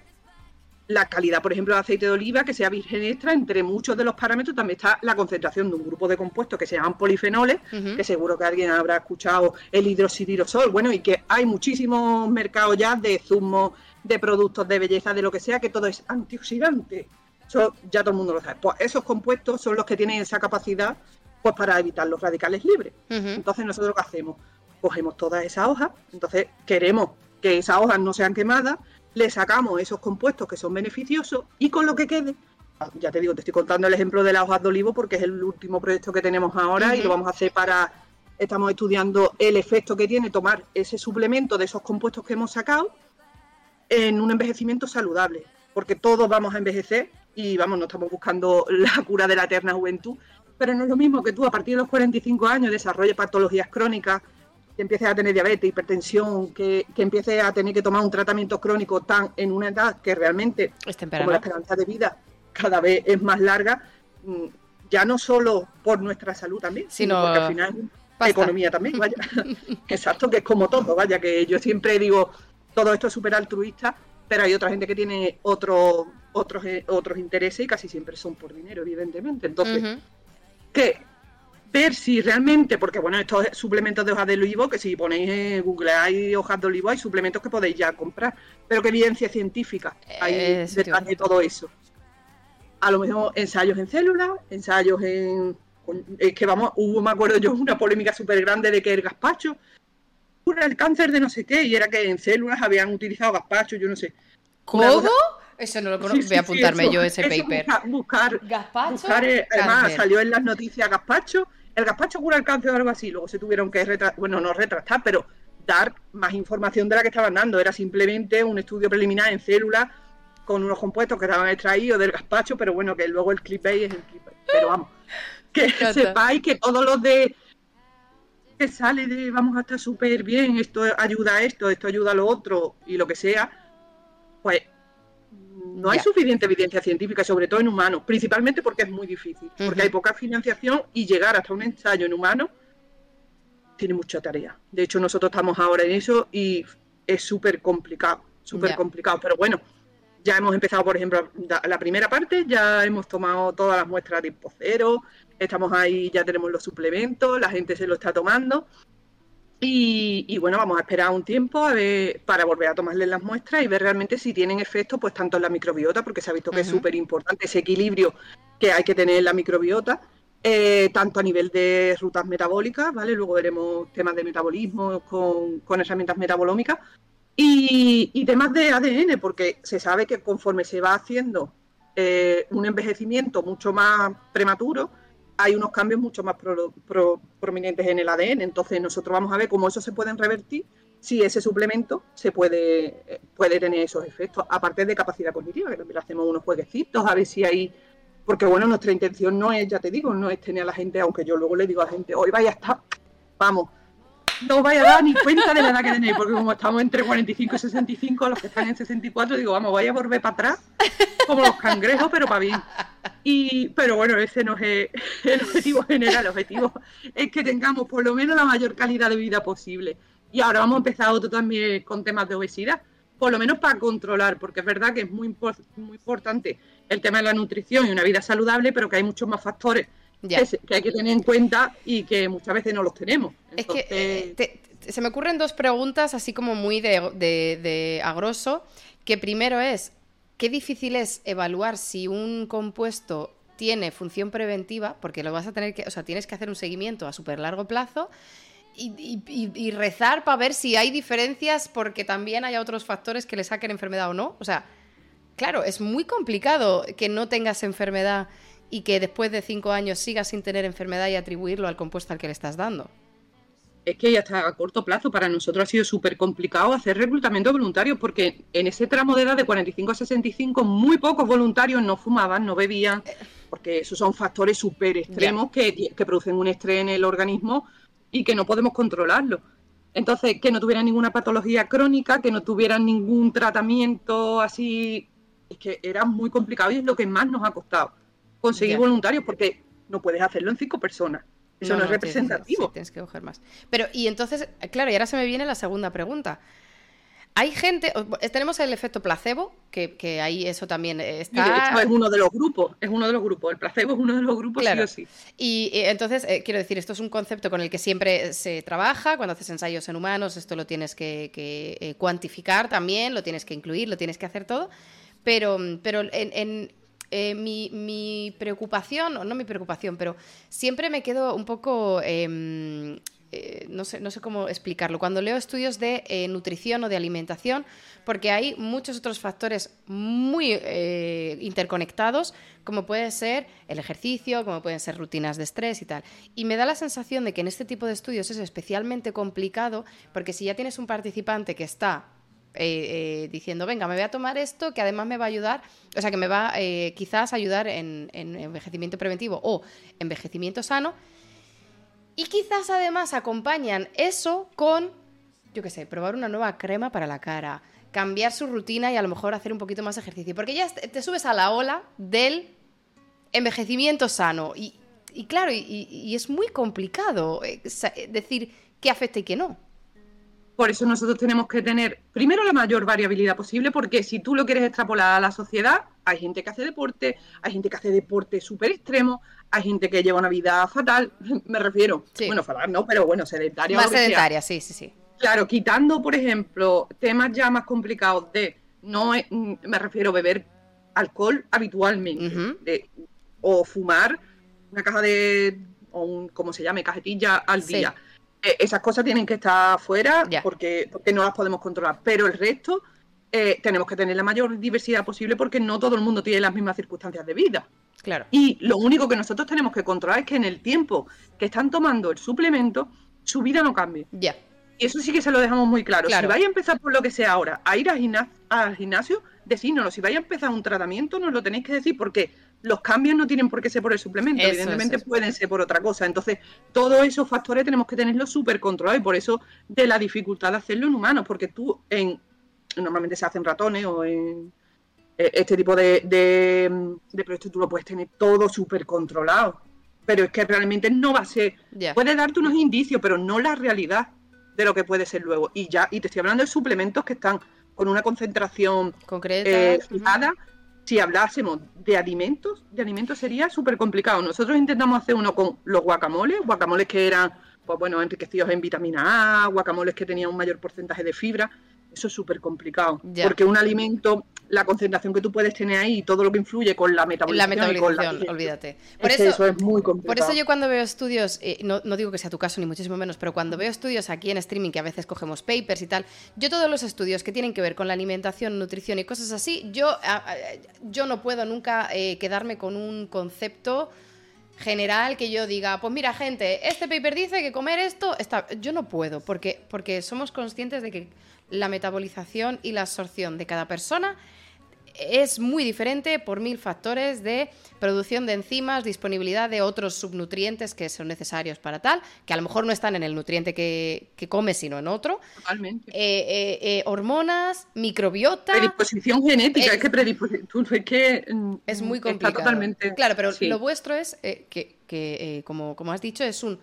la calidad, por ejemplo, de aceite de oliva, que sea virgen extra, entre muchos de los parámetros también está la concentración de un grupo de compuestos que se llaman polifenoles, que seguro que alguien habrá escuchado el hidroxidirosol, bueno, y que hay muchísimos mercados ya de zumos, de productos de belleza, de lo que sea, que todo es antioxidante. Eso ya todo el mundo lo sabe. Pues esos compuestos son los que tienen esa capacidad pues para evitar los radicales libres. Entonces, nosotros qué hacemos? Cogemos todas esas hojas, entonces queremos que esas hojas no sean quemadas, le sacamos esos compuestos que son beneficiosos y con lo que quede, ah, ya te digo, te estoy contando el ejemplo de las hojas de olivo porque es el último proyecto que tenemos ahora y lo vamos a hacer para, estamos estudiando el efecto que tiene tomar ese suplemento de esos compuestos que hemos sacado en un envejecimiento saludable, porque todos vamos a envejecer y vamos, no estamos buscando la cura de la eterna juventud, pero no es lo mismo que tú a partir de los 45 años desarrolles patologías crónicas, que empieces a tener diabetes, hipertensión, que, que empieces a tener que tomar un tratamiento crónico tan en una edad que realmente, como la esperanza de vida cada vez es más larga, mm, ya no solo por nuestra salud también, sino porque al final economía también, vaya. Exacto, que es como todo, vaya, que yo siempre digo, todo esto es súper altruista, pero hay otra gente que tiene otros otros eh, otros intereses y casi siempre son por dinero, evidentemente. Entonces, ¿qué? ver si realmente, porque bueno, estos suplementos de hojas de olivo, que si ponéis en Google hay hojas de olivo, hay suplementos que podéis ya comprar, pero qué evidencia científica hay eh, detrás de todo eso. A lo mejor ensayos en células, ensayos en... Es que vamos, hubo, me acuerdo yo, una polémica súper grande de que el gazpacho cura el cáncer de no sé qué, y era que en células habían utilizado gazpacho, yo no sé. ¿Cómo? Eso no lo conozco. Voy a apuntarme yo ese paper. Buscar, buscar, buscar eh, además salió en las noticias gazpacho el gazpacho cura el cáncer o algo así. Luego se tuvieron que retractar, bueno, no retractar, pero dar más información de la que estaban dando. Era simplemente un estudio preliminar en células con unos compuestos que estaban extraídos del gazpacho, pero bueno, que luego el clickbait es el clickbait. Pero vamos, que sepáis que todos los de que sale de vamos a estar súper bien, esto ayuda a esto, esto ayuda a lo otro y lo que sea, pues no hay suficiente evidencia científica, sobre todo en humanos, principalmente porque es muy difícil, porque hay poca financiación y llegar hasta un ensayo en humanos tiene mucha tarea. De hecho, nosotros estamos ahora en eso y es súper complicado, súper complicado, pero bueno, ya hemos empezado, por ejemplo, la primera parte, ya hemos tomado todas las muestras de tipo cero, estamos ahí, ya tenemos los suplementos, la gente se lo está tomando. Y, bueno, vamos a esperar un tiempo a ver, para volver a tomarles las muestras y ver realmente si tienen efecto, pues tanto en la microbiota, porque se ha visto que es súper importante ese equilibrio que hay que tener en la microbiota, eh, tanto a nivel de rutas metabólicas, ¿vale? Luego veremos temas de metabolismo con, con herramientas metabolómicas, y, temas de ADN, porque se sabe que conforme se va haciendo eh, un envejecimiento mucho más prematuro, hay unos cambios mucho más prominentes en el ADN. Entonces nosotros vamos a ver cómo eso se pueden revertir si ese suplemento se puede, eh, puede tener esos efectos, aparte de capacidad cognitiva, que también hacemos unos jueguecitos, a ver si hay... Porque bueno, nuestra intención no es, ya te digo, no es tener a la gente, aunque yo luego le digo a la gente, hoy vaya a estar, vamos, no vaya a dar ni cuenta de la edad que tenéis, porque como estamos entre 45 y 65, los que están en 64, digo, vamos, vaya a volver para atrás, como los cangrejos, pero para bien. Y, pero bueno, ese no es el objetivo general, el objetivo es que tengamos por lo menos la mayor calidad de vida posible. Y ahora vamos a empezar otro también con temas de obesidad, por lo menos para controlar, porque es verdad que es muy, muy importante el tema de la nutrición y una vida saludable, pero que hay muchos más factores que, hay que tener en cuenta y que muchas veces no los tenemos. Es que eh, se me ocurren dos preguntas así como muy de, de, agroso, que primero es, ¿qué difícil es evaluar si un compuesto tiene función preventiva? Porque lo vas a tener que, o sea, tienes que hacer un seguimiento a súper largo plazo. Y, y, rezar para ver si hay diferencias porque también haya otros factores que le saquen enfermedad o no. O sea, claro, es muy complicado que no tengas enfermedad y que después de cinco años sigas sin tener enfermedad y atribuirlo al compuesto al que le estás dando. Es que ya está a corto plazo para nosotros ha sido súper complicado hacer reclutamiento voluntario porque en ese tramo de edad de 45 a 65 muy pocos voluntarios no fumaban, no bebían, porque esos son factores súper extremos que, que producen un estrés en el organismo y que no podemos controlarlo. Entonces, que no tuvieran ninguna patología crónica, que no tuvieran ningún tratamiento así, es que era muy complicado y es lo que más nos ha costado conseguir voluntarios porque no puedes hacerlo en cinco personas. Eso no, es representativo. Tienes, que coger más. Pero, y entonces, claro, y ahora se me viene la segunda pregunta. Hay gente, tenemos el efecto placebo, que, ahí eso también está. es uno de los grupos, es uno de los grupos. El placebo es uno de los grupos, claro. sí o sí. Y, entonces, eh, quiero decir, esto es un concepto con el que siempre se trabaja. Cuando haces ensayos en humanos, esto lo tienes que, eh, cuantificar también, lo tienes que incluir, lo tienes que hacer todo. Pero, pero en eh, mi, preocupación, o no mi preocupación, pero siempre me quedo un poco... Em, eh, no, sé, no sé cómo explicarlo. Cuando leo estudios de eh, nutrición o de alimentación, porque hay muchos otros factores muy interconectados, como puede ser el ejercicio, como pueden ser rutinas de estrés y tal. Y me da la sensación de que en este tipo de estudios es especialmente complicado, porque si ya tienes un participante que está eh, eh, diciendo, venga, me voy a tomar esto que además me va a ayudar, o sea, que me va eh, quizás ayudar en, envejecimiento preventivo o envejecimiento sano. Y quizás además acompañan eso con, yo qué sé, probar una nueva crema para la cara, cambiar su rutina y a lo mejor hacer un poquito más ejercicio. Porque ya te subes a la ola del envejecimiento sano. Y, claro, y, es muy complicado decir qué afecta y qué no. Por eso nosotros tenemos que tener primero la mayor variabilidad posible, porque si tú lo quieres extrapolar a la sociedad, hay gente que hace deporte, hay gente que hace deporte súper extremo, hay gente que lleva una vida fatal, me refiero, bueno, fatal no, pero bueno, sedentaria. Más sedentaria, sí, sí, sí. Claro, quitando, por ejemplo, temas ya más complicados de, no me refiero a beber alcohol habitualmente, o fumar una caja de, o un, como se llame, cajetilla al día esas cosas tienen que estar fuera porque, porque no las podemos controlar. Pero el resto, eh, tenemos que tener la mayor diversidad posible porque no todo el mundo tiene las mismas circunstancias de vida. Claro. Y lo único que nosotros tenemos que controlar es que en el tiempo que están tomando el suplemento, su vida no cambie. Ya. Y eso sí que se lo dejamos muy claro. Claro. Si vais a empezar por lo que sea ahora, a ir al, gimna- al gimnasio, decídnoslo. Si vais a empezar un tratamiento, nos lo tenéis que decir porque los cambios no tienen por qué ser por el suplemento. Eso, Evidentemente eso, eso. pueden ser por otra cosa. Entonces, todos esos factores tenemos que tenerlos súper controlados y por eso de la dificultad de hacerlo en humanos. Porque tú, en normalmente se hacen ratones o en eh, este tipo de, de, de proyectos, tú lo puedes tener todo súper controlado. Pero es que realmente no va a ser puede darte unos indicios, pero no la realidad de lo que puede ser luego. Y ya, y te estoy hablando de suplementos que están con una concentración Concreta. eh, fijada. Si hablásemos de alimentos, de alimentos sería súper complicado. Nosotros intentamos hacer uno con los guacamoles, guacamoles que eran, pues bueno, enriquecidos en vitamina A, guacamoles que tenían un mayor porcentaje de fibra. Eso es súper complicado. Ya. Porque un alimento, la concentración que tú puedes tener ahí y todo lo que influye con la La metabolización. la metabolización, digestión, olvídate. Por es eso, eso es muy complicado. Por eso yo cuando veo estudios, eh, no, no digo que sea tu caso ni muchísimo menos, pero cuando veo estudios aquí en streaming, que a veces cogemos papers y tal, yo todos los estudios que tienen que ver con la alimentación, nutrición y cosas así, yo, yo no puedo nunca eh, quedarme con un concepto general que yo diga, pues mira gente, este paper dice que comer esto está... Yo no puedo, porque, porque somos conscientes de que la metabolización y la absorción de cada persona es muy diferente por mil factores de producción de enzimas, disponibilidad de otros subnutrientes que son necesarios para tal, que a lo mejor no están en el nutriente que, que comes, sino en otro, Totalmente. eh, eh, eh, hormonas, microbiota. Predisposición genética, Es- es, que predisposición, es que mm, Es muy está complicado. totalmente. Claro, pero sí. lo vuestro es eh, que, que, eh, como, como has dicho, es un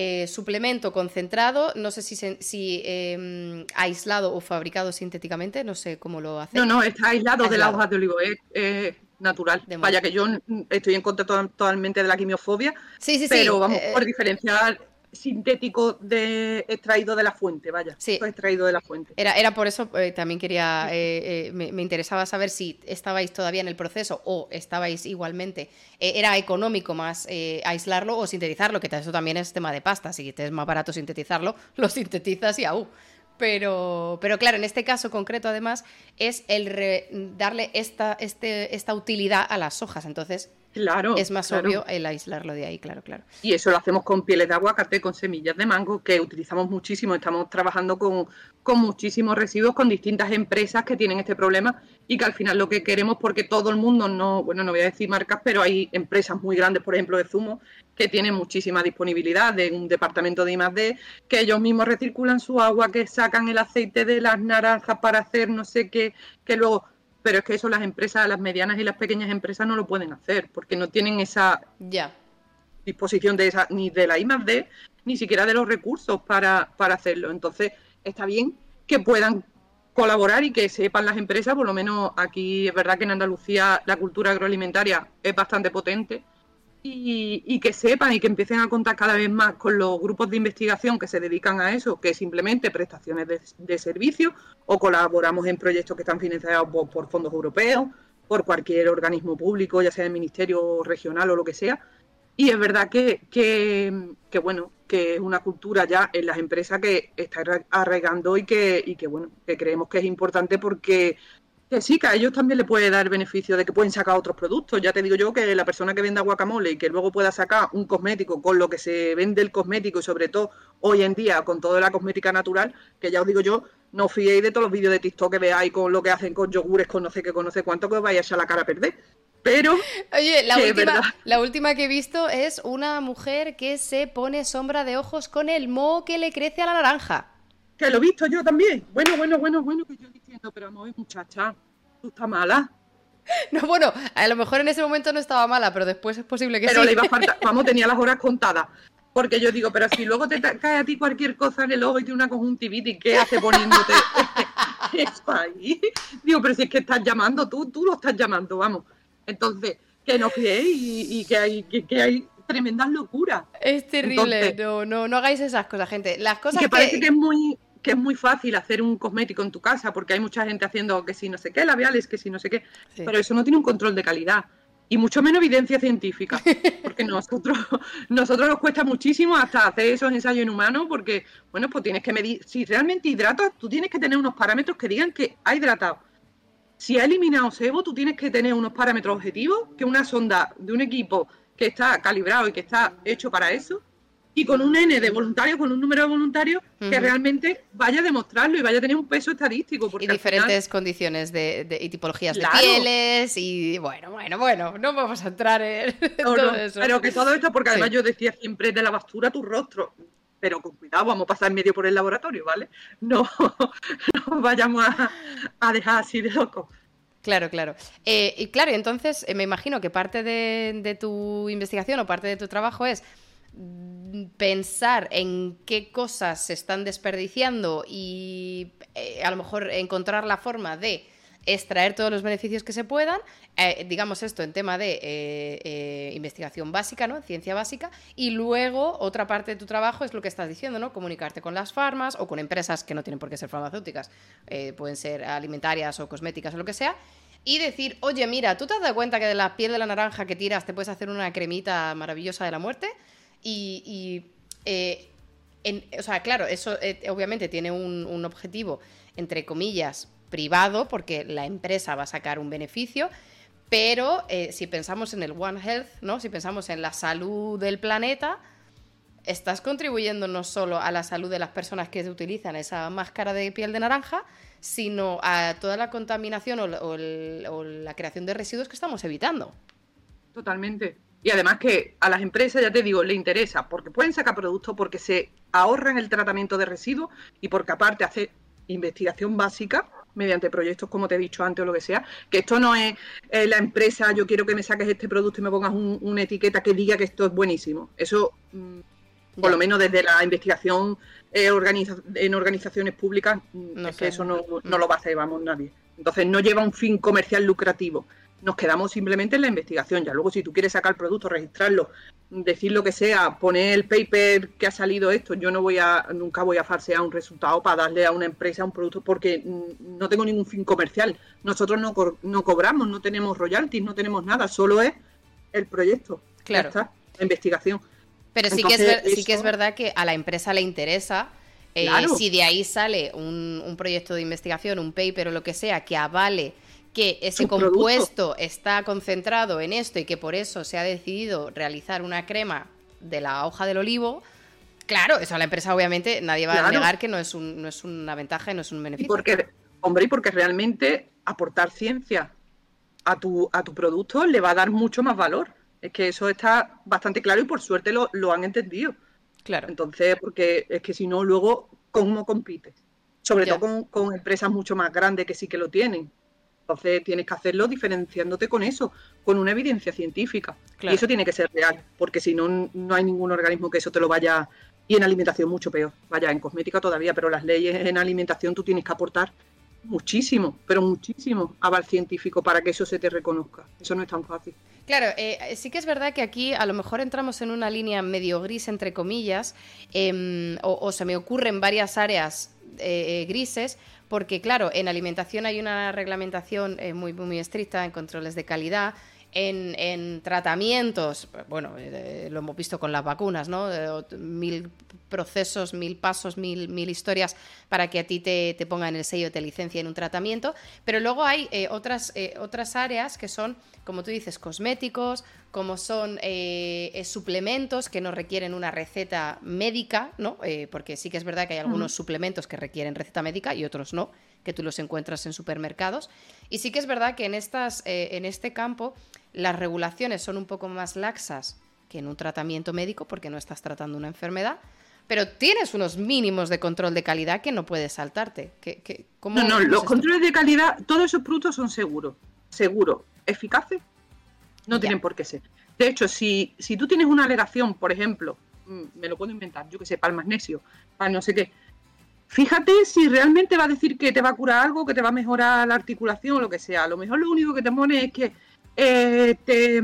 eh, suplemento concentrado, no sé si, se- si eh, aislado o fabricado sintéticamente, no sé cómo lo hacen. No, no, está aislado, de las Aislado. hojas de olivo, es, es natural. De Vaya que yo estoy en contra to- totalmente de la quimiofobia, sí, sí, sí. pero vamos eh, por diferenciar sintético de extraído de la fuente, vaya. Sí. Extraído de la fuente. Era, era por eso, eh, también quería, eh, eh, me, me interesaba saber si estabais todavía en el proceso o estabais igualmente, era económico más aislarlo o sintetizarlo, que eso también es tema de pasta, si te es más barato sintetizarlo, lo sintetizas y aú. Pero, pero claro, en este caso concreto además es el re- darle esta, este, esta utilidad a las hojas, entonces Claro. es más claro. obvio el aislarlo de ahí, claro, claro. Y eso lo hacemos con pieles de aguacate, con semillas de mango, que utilizamos muchísimo. Estamos trabajando con, con muchísimos residuos, con distintas empresas que tienen este problema y que al final lo que queremos, porque todo el mundo, no, bueno, no voy a decir marcas, pero hay empresas muy grandes, por ejemplo, de zumo, que tienen muchísima disponibilidad de un departamento de I+D, que ellos mismos recirculan su agua, que sacan el aceite de las naranjas para hacer no sé qué, que luego... Pero es que eso las empresas, las medianas y las pequeñas empresas no lo pueden hacer, porque no tienen esa disposición de esa, ni de la I más D, ni siquiera de los recursos para, para hacerlo. Entonces, está bien que puedan colaborar y que sepan las empresas, por lo menos aquí es verdad que en Andalucía la cultura agroalimentaria es bastante potente, y, y que sepan y que empiecen a contar cada vez más con los grupos de investigación que se dedican a eso, que simplemente prestaciones de, servicios, o colaboramos en proyectos que están financiados por, por fondos europeos, por cualquier organismo público, ya sea el ministerio regional o lo que sea, y es verdad que, que, que, bueno, que es una cultura ya en las empresas que está arra- arraigando y que, y que bueno, que creemos que es importante porque que sí, que a ellos también le puede dar beneficio de que pueden sacar otros productos. Ya te digo yo que la persona que venda guacamole y que luego pueda sacar un cosmético con lo que se vende el cosmético y sobre todo hoy en día con toda la cosmética natural, que ya os digo yo, no os fiéis de todos los vídeos de TikTok que veáis con lo que hacen con yogures, con no sé qué, con no sé cuánto, que os vais a echar la cara a perder. Pero Oye, la última, la última que he visto es una mujer que se pone sombra de ojos con el moho que le crece a la naranja. Que lo he visto yo también. Bueno, bueno, bueno, bueno, que yo diciendo, pero vamos, a ver, muchacha, tú estás mala. No, bueno, a lo mejor en ese momento no estaba mala, pero después es posible que Pero sí. le iba a faltar, vamos, tenía las horas contadas. Porque yo digo, pero si luego te cae a ti cualquier cosa en el ojo y tiene una conjuntivitis, ¿qué hace poniéndote eso ahí? Digo, pero si es que estás llamando, tú, tú lo estás llamando, vamos. Entonces, que no fiéis y, y que, hay, que, que hay tremendas locuras. Es terrible. Entonces- no, no, no hagáis esas cosas, gente. Las cosas que parece que es muy que es muy fácil hacer un cosmético en tu casa porque hay mucha gente haciendo que si no sé qué, labiales, que si no sé qué, Sí. pero eso no tiene un control de calidad. y mucho menos evidencia científica, porque nosotros, nosotros nos cuesta muchísimo hasta hacer esos ensayos en humanos, porque, bueno, pues tienes que medir, si realmente hidratas, tú tienes que tener unos parámetros que digan que ha hidratado. Si ha eliminado sebo, tú tienes que tener unos parámetros objetivos, que una sonda de un equipo que está calibrado y que está hecho para eso, y con un N de voluntarios, con un número de voluntarios que realmente vaya a demostrarlo y vaya a tener un peso estadístico. y diferentes condiciones de, y tipologías de pieles y bueno, bueno, bueno, no vamos a entrar en todo eso. Pero que todo esto, porque además yo decía siempre de la basura tu rostro, pero con cuidado, vamos a pasar medio por el laboratorio, ¿vale? No, no vayamos a, dejar así de loco. Claro, claro. Eh, y claro, entonces eh, me imagino que parte de tu investigación o parte de tu trabajo es pensar en qué cosas se están desperdiciando y eh, a lo mejor encontrar la forma de extraer todos los beneficios que se puedan, eh, digamos esto en tema de eh, investigación básica, ¿no? Ciencia básica, y luego otra parte de tu trabajo es lo que estás diciendo, ¿no? Comunicarte con las farmas o con empresas que no tienen por qué ser farmacéuticas, pueden ser alimentarias o cosméticas o lo que sea, y decir, oye, mira, ¿tú te has dado cuenta que de la piel de la naranja que tiras te puedes hacer una cremita maravillosa de la muerte? Y, eh, o sea, claro, eso eh, obviamente tiene un, objetivo, entre comillas, privado, porque la empresa va a sacar un beneficio, pero eh, si pensamos en el One Health, ¿no? Si pensamos en la salud del planeta, estás contribuyendo no solo a la salud de las personas que utilizan esa máscara de piel de naranja, sino a toda la contaminación o la creación de residuos que estamos evitando. Totalmente. Y además que a las empresas, ya te digo, le interesa porque pueden sacar productos, porque se ahorran el tratamiento de residuos y porque aparte hace investigación básica mediante proyectos como te he dicho antes o lo que sea, que esto no es eh, la empresa, yo quiero que me saques este producto y me pongas una etiqueta que diga que esto es buenísimo. Eso, mm, por lo menos desde la investigación eh, en organizaciones públicas, mm, es que eso no, no, lo va a hacer, vamos, nadie. Entonces no lleva un fin comercial lucrativo nos quedamos simplemente en la investigación. Ya luego, si tú quieres sacar el producto, registrarlo, decir lo que sea, poner el paper que ha salido esto, yo no voy a, nunca voy a farsear un resultado para darle a una empresa un producto porque no tengo ningún fin comercial. Nosotros no, no cobramos, no tenemos royalties, no tenemos nada, solo es el proyecto. Claro. la investigación. Pero sí, que es, sí que es verdad que a la empresa le interesa. Eh, si de ahí sale un, un proyecto de investigación, un paper o lo que sea que avale que ese compuesto está concentrado en esto y que por eso se ha decidido realizar una crema de la hoja del olivo, claro, eso a la empresa obviamente nadie va a negar que no es, un, no es una ventaja y no es un beneficio. porque, hombre, y porque realmente aportar ciencia a tu, a tu producto le va a dar mucho más valor. Es que eso está bastante claro y por suerte lo, han entendido. Claro. Entonces, porque es que si no, luego, ¿cómo compites? Sobre todo con, con, empresas mucho más grandes que sí que lo tienen. Entonces tienes que hacerlo diferenciándote con eso, con una evidencia científica. Y eso tiene que ser real, porque si no, no hay ningún organismo que eso te lo vaya... Y en alimentación mucho peor. Vaya, en cosmética todavía, pero las leyes en alimentación tú tienes que aportar muchísimo, pero muchísimo aval científico para que eso se te reconozca. Eso no es tan fácil. Claro, eh, sí que es verdad que aquí a lo mejor entramos en una línea medio gris, entre comillas, em, o, se me ocurren varias áreas eh, eh, grises, porque claro, en alimentación hay una reglamentación eh, muy, muy estricta en controles de calidad. En, tratamientos, bueno, eh, lo hemos visto con las vacunas, ¿no? mil procesos, mil pasos, mil, mil historias para que a ti te, te pongan el sello, te licencia en un tratamiento. Pero luego hay eh, otras, otras áreas que son, como tú dices, cosméticos, como son suplementos que no requieren una receta médica, ¿no? porque sí que es verdad que hay algunos suplementos que requieren receta médica y otros no que tú los encuentras en supermercados. Y sí que es verdad que en, estas, eh, en este campo las regulaciones son un poco más laxas que en un tratamiento médico porque no estás tratando una enfermedad, pero tienes unos mínimos de control de calidad que no puedes saltarte. ¿Qué, no, no, los controles de calidad, todos esos productos son seguros, seguros, eficaces, no tienen por qué ser. De hecho, si, si tú tienes una alegación, por ejemplo, mm, me lo puedo inventar, yo que sé, para el magnesio, para no sé qué, Fíjate si realmente va a decir que te va a curar algo, que te va a mejorar la articulación o lo que sea. A lo mejor lo único que te pone es que eh, te,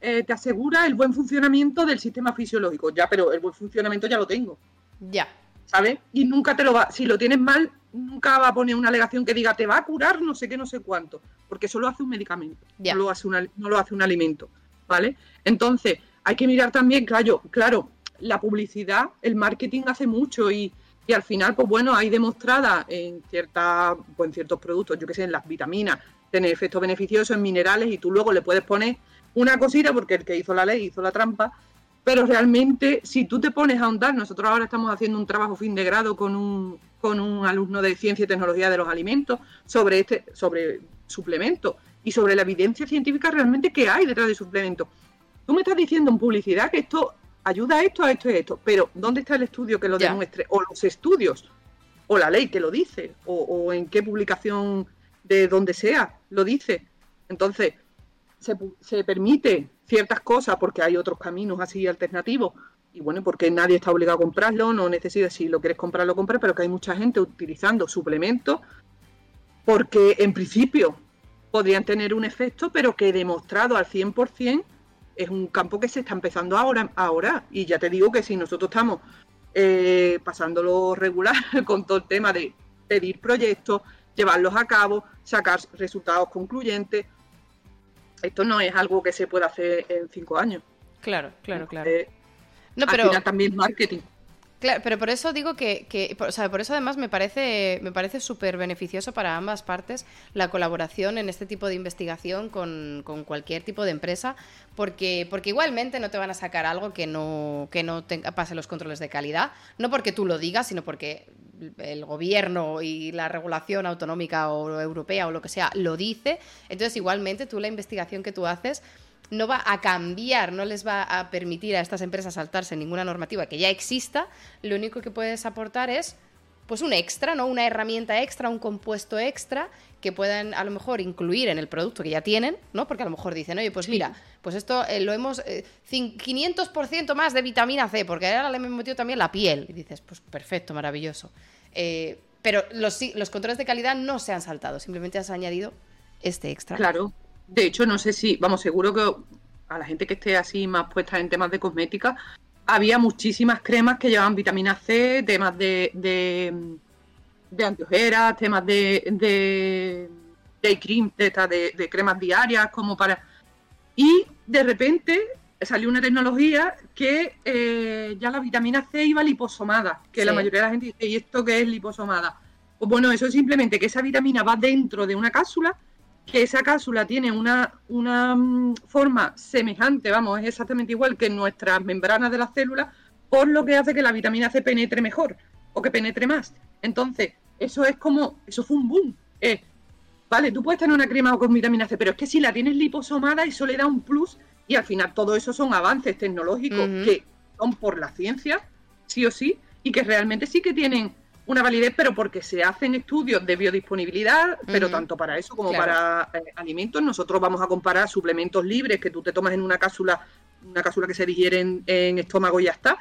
eh, te, asegura el buen funcionamiento del sistema fisiológico. Ya, pero el buen funcionamiento ya lo tengo. Ya. ¿Sabes? Y nunca te lo va, si lo tienes mal, nunca va a poner una alegación que diga te va a curar no sé qué, no sé cuánto, porque eso lo hace un medicamento, no, lo hace no lo hace un alimento, ¿vale? Entonces, hay que mirar también, claro, claro, la publicidad, el marketing hace mucho y, y al final, pues bueno, hay demostrada en, cierta, pues en ciertos productos, yo que sé, en las vitaminas, tener efectos beneficiosos en minerales y tú luego le puedes poner una cosita porque el que hizo la ley hizo la trampa, pero realmente si tú te pones a ahondar, nosotros ahora estamos haciendo un trabajo fin de grado con un, con un alumno de Ciencia y Tecnología de los Alimentos sobre este sobre suplementos y sobre la evidencia científica realmente que hay detrás de suplementos. Tú me estás diciendo en publicidad que esto ayuda a esto, a esto y a esto, pero ¿dónde está el estudio que lo demuestre? O los estudios, o la ley que lo dice, o, en qué publicación de donde sea lo dice. Entonces, se, se, permite ciertas cosas porque hay otros caminos así alternativos. Y bueno, porque nadie está obligado a comprarlo, no necesitas, si lo quieres comprar, lo compras, pero que hay mucha gente utilizando suplementos porque en principio podrían tener un efecto, pero que demostrado al 100% es un campo que se está empezando ahora, ahora. Y ya te digo que si nosotros estamos eh, pasándolo regular con todo el tema de pedir proyectos, llevarlos a cabo, sacar resultados concluyentes, esto no es algo que se pueda hacer en cinco años. Claro, claro, claro. no, pero... Al final también marketing. Claro, pero por eso digo que, o sea, por eso además me parece me parece súper beneficioso para ambas partes la colaboración en este tipo de investigación con, cualquier tipo de empresa, porque, porque igualmente no te van a sacar algo que no, que no pase los controles de calidad, no porque tú lo digas, sino porque el gobierno y la regulación autonómica o europea o lo que sea lo dice. Entonces, igualmente tú la investigación que tú haces no va a cambiar, no les va a permitir a estas empresas saltarse ninguna normativa que ya exista, lo único que puedes aportar es pues un extra, ¿no? Una herramienta extra, un compuesto extra que puedan a lo mejor incluir en el producto que ya tienen, ¿no? Porque a lo mejor dicen, oye, pues mira, pues esto eh, lo hemos... 500% eh, más de vitamina C, porque ahora le hemos metido también la piel. Y dices, pues perfecto, maravilloso. Eh, pero los, los controles de calidad no se han saltado, simplemente has añadido este extra. Claro, de hecho, no sé si, vamos, seguro que a la gente que esté así más puesta en temas de cosmética, había muchísimas cremas que llevaban vitamina C, temas de, de, de temas de, de day cream, de, de, cremas diarias, como para... Y de repente salió una tecnología que eh, ya la vitamina C iba liposomada, que la mayoría de la gente dice, ¿y esto qué es liposomada? Pues bueno, eso es simplemente que esa vitamina va dentro de una cápsula que esa cápsula tiene una, una mm, forma semejante, vamos, es exactamente igual que nuestras membranas de las células, por lo que hace que la vitamina C penetre mejor o que penetre más. Entonces, eso es como, eso fue un boom. vale, tú puedes tener una crema con vitamina C, pero es que si la tienes liposomada, eso le da un plus y al final todo eso son avances tecnológicos que son por la ciencia, sí o sí, y que realmente sí que tienen una validez, pero porque se hacen estudios de biodisponibilidad, pero tanto para eso como para eh, alimentos. Nosotros vamos a comparar suplementos libres que tú te tomas en una cápsula, una cápsula que se digiere en, estómago y ya está.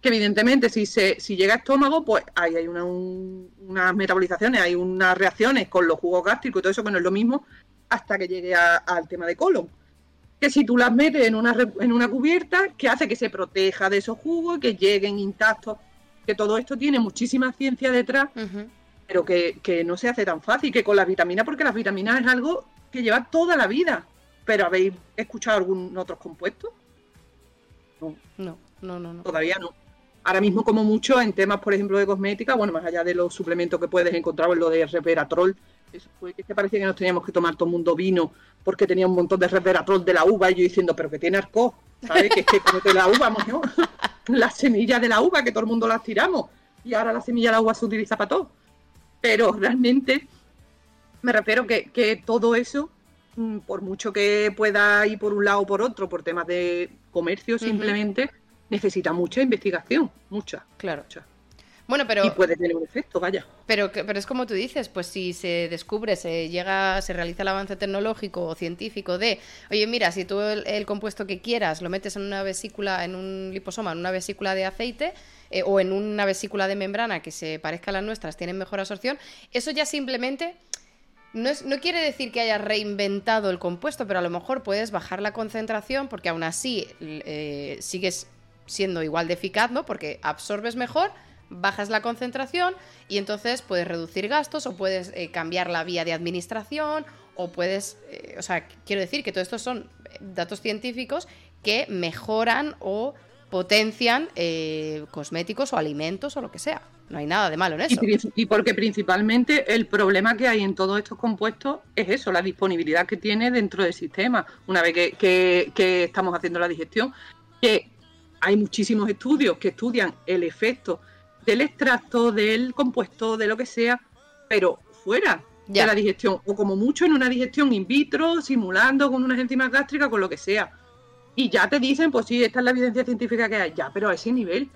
Que evidentemente si se si llega a estómago, pues ahí hay una, unas metabolizaciones, hay unas reacciones con los jugos gástricos y todo eso que no es lo mismo hasta que llegue al tema de colon. Que si tú las metes en una, en una cubierta, que hace que se proteja de esos jugos, que lleguen intactos que todo esto tiene muchísima ciencia detrás, pero que, no se hace tan fácil, que con las vitaminas, porque las vitaminas es algo que lleva toda la vida. Pero ¿habéis escuchado algún otros compuestos? No. No, no, no, Todavía no. Ahora mismo, como mucho, en temas, por ejemplo, de cosmética, bueno, más allá de los suplementos que puedes encontrar en lo de resveratrol, eso fue que parecía que nos teníamos que tomar todo el mundo vino porque tenía un montón de resveratrol de la uva y yo diciendo, pero que tiene arco, ¿sabes? que es que como la uva, ¿no? las semillas de la uva, que todo el mundo las tiramos, y ahora la semilla de la uva se utiliza para todo. Pero realmente me refiero que, que todo eso, mm, por mucho que pueda ir por un lado o por otro, por temas de comercio simplemente, necesita mucha investigación, mucha. Claro. Mucha. Bueno, pero... Y puede tener un efecto, vaya. Pero, pero es como tú dices, pues si se descubre, se llega, se realiza el avance tecnológico o científico de, oye, mira, si tú el, compuesto que quieras lo metes en una vesícula, en un liposoma, en una vesícula de aceite, eh, o en una vesícula de membrana que se parezca a las nuestras, tienen mejor absorción, eso ya simplemente... No, es, no, quiere decir que hayas reinventado el compuesto, pero a lo mejor puedes bajar la concentración porque aún así eh, sigues siendo igual de eficaz, ¿no? Porque absorbes mejor, bajas la concentración y entonces puedes reducir gastos o puedes eh, cambiar la vía de administración o puedes, eh, o sea, quiero decir que todo esto son datos científicos que mejoran o potencian eh, cosméticos o alimentos o lo que sea. No hay nada de malo en eso. Y, porque principalmente el problema que hay en todos estos compuestos es eso, la disponibilidad que tiene dentro del sistema. Una vez que, que estamos haciendo la digestión, que hay muchísimos estudios que estudian el efecto del extracto, del compuesto, de lo que sea, pero fuera de la digestión, o como mucho en una digestión in vitro, simulando con unas enzimas gástricas, con lo que sea. Y ya te dicen, pues sí, esta es la evidencia científica que hay, ya, pero a ese nivel.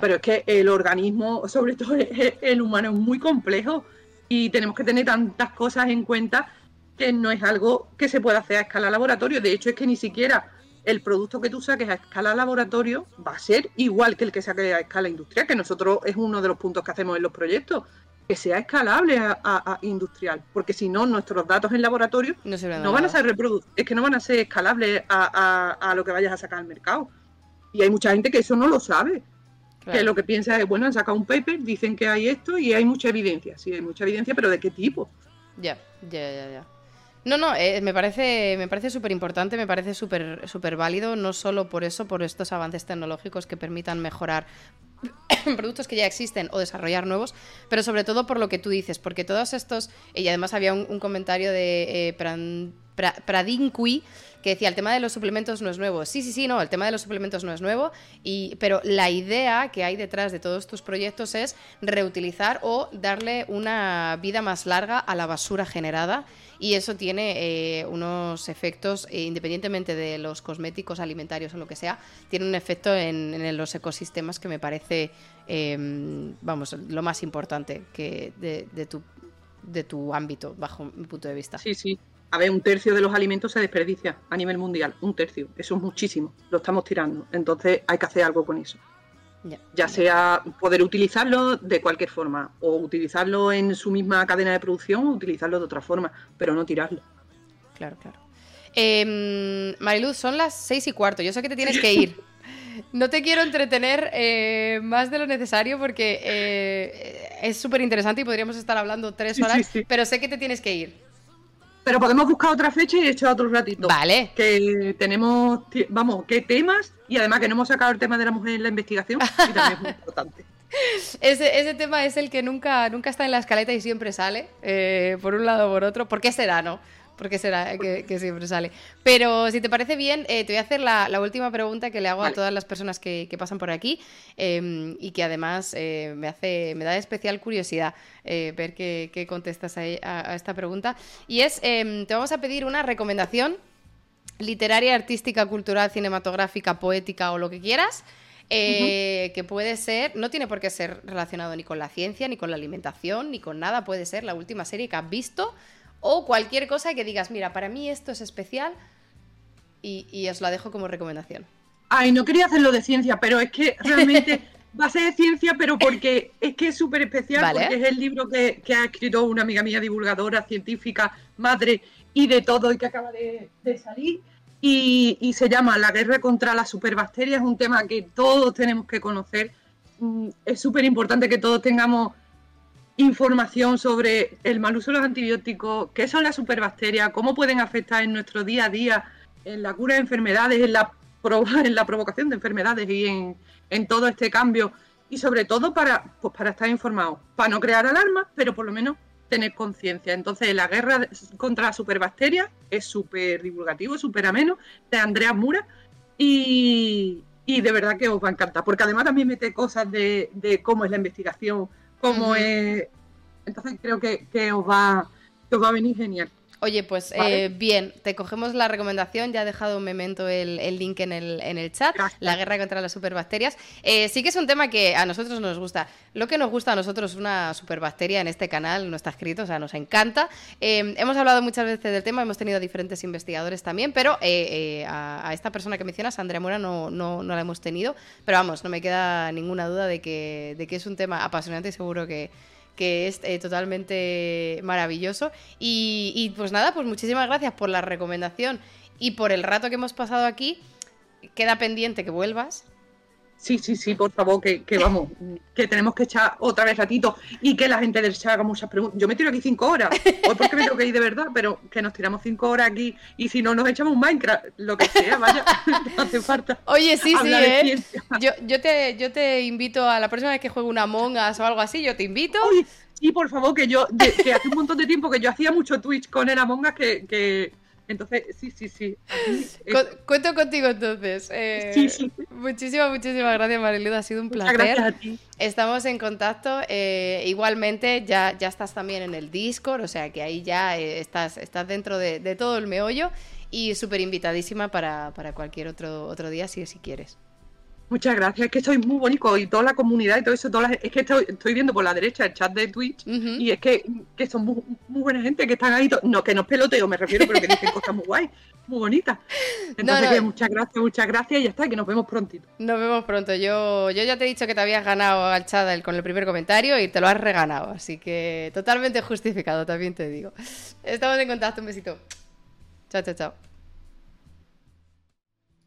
Pero es que el organismo, sobre todo el humano, es muy complejo y tenemos que tener tantas cosas en cuenta que no es algo que se pueda hacer a escala laboratorio. De hecho, es que ni siquiera el producto que tú saques a escala laboratorio va a ser igual que el que saques a escala industrial, que nosotros es uno de los puntos que hacemos en los proyectos, que sea escalable a, industrial, porque si no, nuestros datos en laboratorio no, van a ser reproducibles, es que no van a ser escalables a, lo que vayas a sacar al mercado. Y hay mucha gente que eso no lo sabe. Que lo que piensa es, bueno, han sacado un paper, dicen que hay esto y hay mucha evidencia. Sí, hay mucha evidencia, pero ¿de qué tipo? Ya, ya, ya, ya. No, no, eh, me parece me parece súper importante, me parece súper súper válido, no solo por eso, por estos avances tecnológicos que permitan mejorar productos que ya existen o desarrollar nuevos, pero sobre todo por lo que tú dices, porque todos estos, y además había un, comentario de eh, Pradinqui que decía el tema de los suplementos no es nuevo. Sí, sí, sí, no, el tema de los suplementos no es nuevo, y, pero la idea que hay detrás de todos tus proyectos es reutilizar o darle una vida más larga a la basura generada y eso tiene eh, unos efectos, eh, independientemente de los cosméticos, alimentarios o lo que sea, tiene un efecto en, los ecosistemas que me parece, em, vamos, lo más importante que de, tu, de tu ámbito, bajo mi punto de vista. Sí, sí. A ver, un tercio de los alimentos se desperdicia a nivel mundial, un tercio, eso es muchísimo, lo estamos tirando, entonces hay que hacer algo con eso. Ya, sea poder utilizarlo de cualquier forma, o utilizarlo en su misma cadena de producción, o utilizarlo de otra forma, pero no tirarlo. Claro, claro. Eh, Mariluz, son las seis y cuarto. Yo sé que te tienes que ir. No te quiero entretener eh, más de lo necesario porque eh, es súper interesante y podríamos estar hablando tres horas, pero sé que te tienes que ir. Pero podemos buscar otra fecha y echar otro ratito. Vale. Que tenemos, vamos, qué temas y además que no hemos sacado el tema de la mujer en la investigación y también es muy importante. Ese, ese, tema es el que nunca, nunca está en la escaleta y siempre sale, eh, por un lado o por otro. ¿Por qué será, no? Porque será que, siempre sale. Pero si te parece bien, eh, te voy a hacer la, última pregunta que le hago a todas las personas que, pasan por aquí em, y que además eh, me, hace, me da especial curiosidad eh, ver qué, contestas a, esta pregunta. Y es, em, te vamos a pedir una recomendación literaria, artística, cultural, cinematográfica, poética o lo que quieras. que puede ser, no tiene por qué ser relacionado ni con la ciencia, ni con la alimentación, ni con nada, puede ser la última serie que has visto o cualquier cosa que digas, mira, para mí esto es especial y, os la dejo como recomendación. Ay, no quería hacerlo de ciencia, pero es que realmente va a ser de ciencia, pero porque es que es súper especial, porque es el libro que, ha escrito una amiga mía, divulgadora, científica, madre y de todo, y que acaba de, salir. Y, y, se llama La guerra contra las superbacterias, es un tema que todos tenemos que conocer. Mm, es súper importante que todos tengamos información sobre el mal uso de los antibióticos, qué son las superbacterias, cómo pueden afectar en nuestro día a día, en la cura de enfermedades, en la, en la provocación de enfermedades y en, todo este cambio. Y sobre todo para, pues para estar informados, para no crear alarmas, pero por lo menos tener conciencia. Entonces, la guerra contra las superbacterias es súper divulgativo, súper ameno, de Andrea Mura. Y, de verdad que os va a encantar, porque además también mete cosas de, de cómo es la investigación como es. Entonces creo que, os, va, va a venir genial. Oye, pues eh, bien, te cogemos la recomendación, ya ha dejado un memento el, link en el, en el chat, la guerra contra las superbacterias. Eh, sí que es un tema que a nosotros nos gusta. Lo que nos gusta a nosotros es una superbacteria en este canal, no está escrito, o sea, nos encanta. Eh, hemos hablado muchas veces del tema, hemos tenido diferentes investigadores también, pero a, esta persona que mencionas, Andrea Mora, no, no, no, la hemos tenido. Pero vamos, no me queda ninguna duda de que, de que es un tema apasionante y seguro que que es eh, totalmente maravilloso. Y, pues nada, pues muchísimas gracias por la recomendación y por el rato que hemos pasado aquí. Queda pendiente que vuelvas. Sí, sí, sí, por favor, que, que vamos, que tenemos que echar otra vez ratito y que la gente del chat haga muchas preguntas. Yo me tiro aquí cinco horas, hoy porque me tengo que ir de verdad, pero que nos tiramos cinco horas aquí y si no nos echamos un Minecraft, lo que sea, vaya, no hace falta. Oye, sí, sí, ¿eh? Yo, yo, te, yo te invito a la próxima vez que juegue una Among Us o algo así, yo te invito. Uy, sí, por favor, que yo, de- que hace un montón de tiempo que yo hacía mucho Twitch con el Among Us que, que entonces, sí, sí, sí. a mí, eh, Cu- cuento contigo entonces. Eh, Sí, sí. Muchísimas, muchísimas gracias, Mariluda. Ha sido un muchas placer. gracias a ti. Estamos en contacto. eh, igualmente, ya, ya estás también en el Discord, o sea que ahí ya eh, estás, estás dentro de, de todo el meollo y súper invitadísima para, para cualquier otro, otro día si, si quieres. Muchas gracias, es que sois muy bonito y toda la comunidad y todo eso, todas las- es que estoy, estoy viendo por la derecha el chat de Twitch y es que, que son muy, muy buena gente que están ahí, no que no es peloteo, me refiero, pero que dicen cosas muy guay, muy bonitas. Entonces, no. que muchas gracias, muchas gracias y ya está, que nos vemos prontito. Nos vemos pronto. Yo, yo ya te he dicho que te habías ganado al chat con el primer comentario y te lo has reganado. Así que totalmente justificado, también te digo. Estamos en contacto. Un besito. Chao, chao, chao.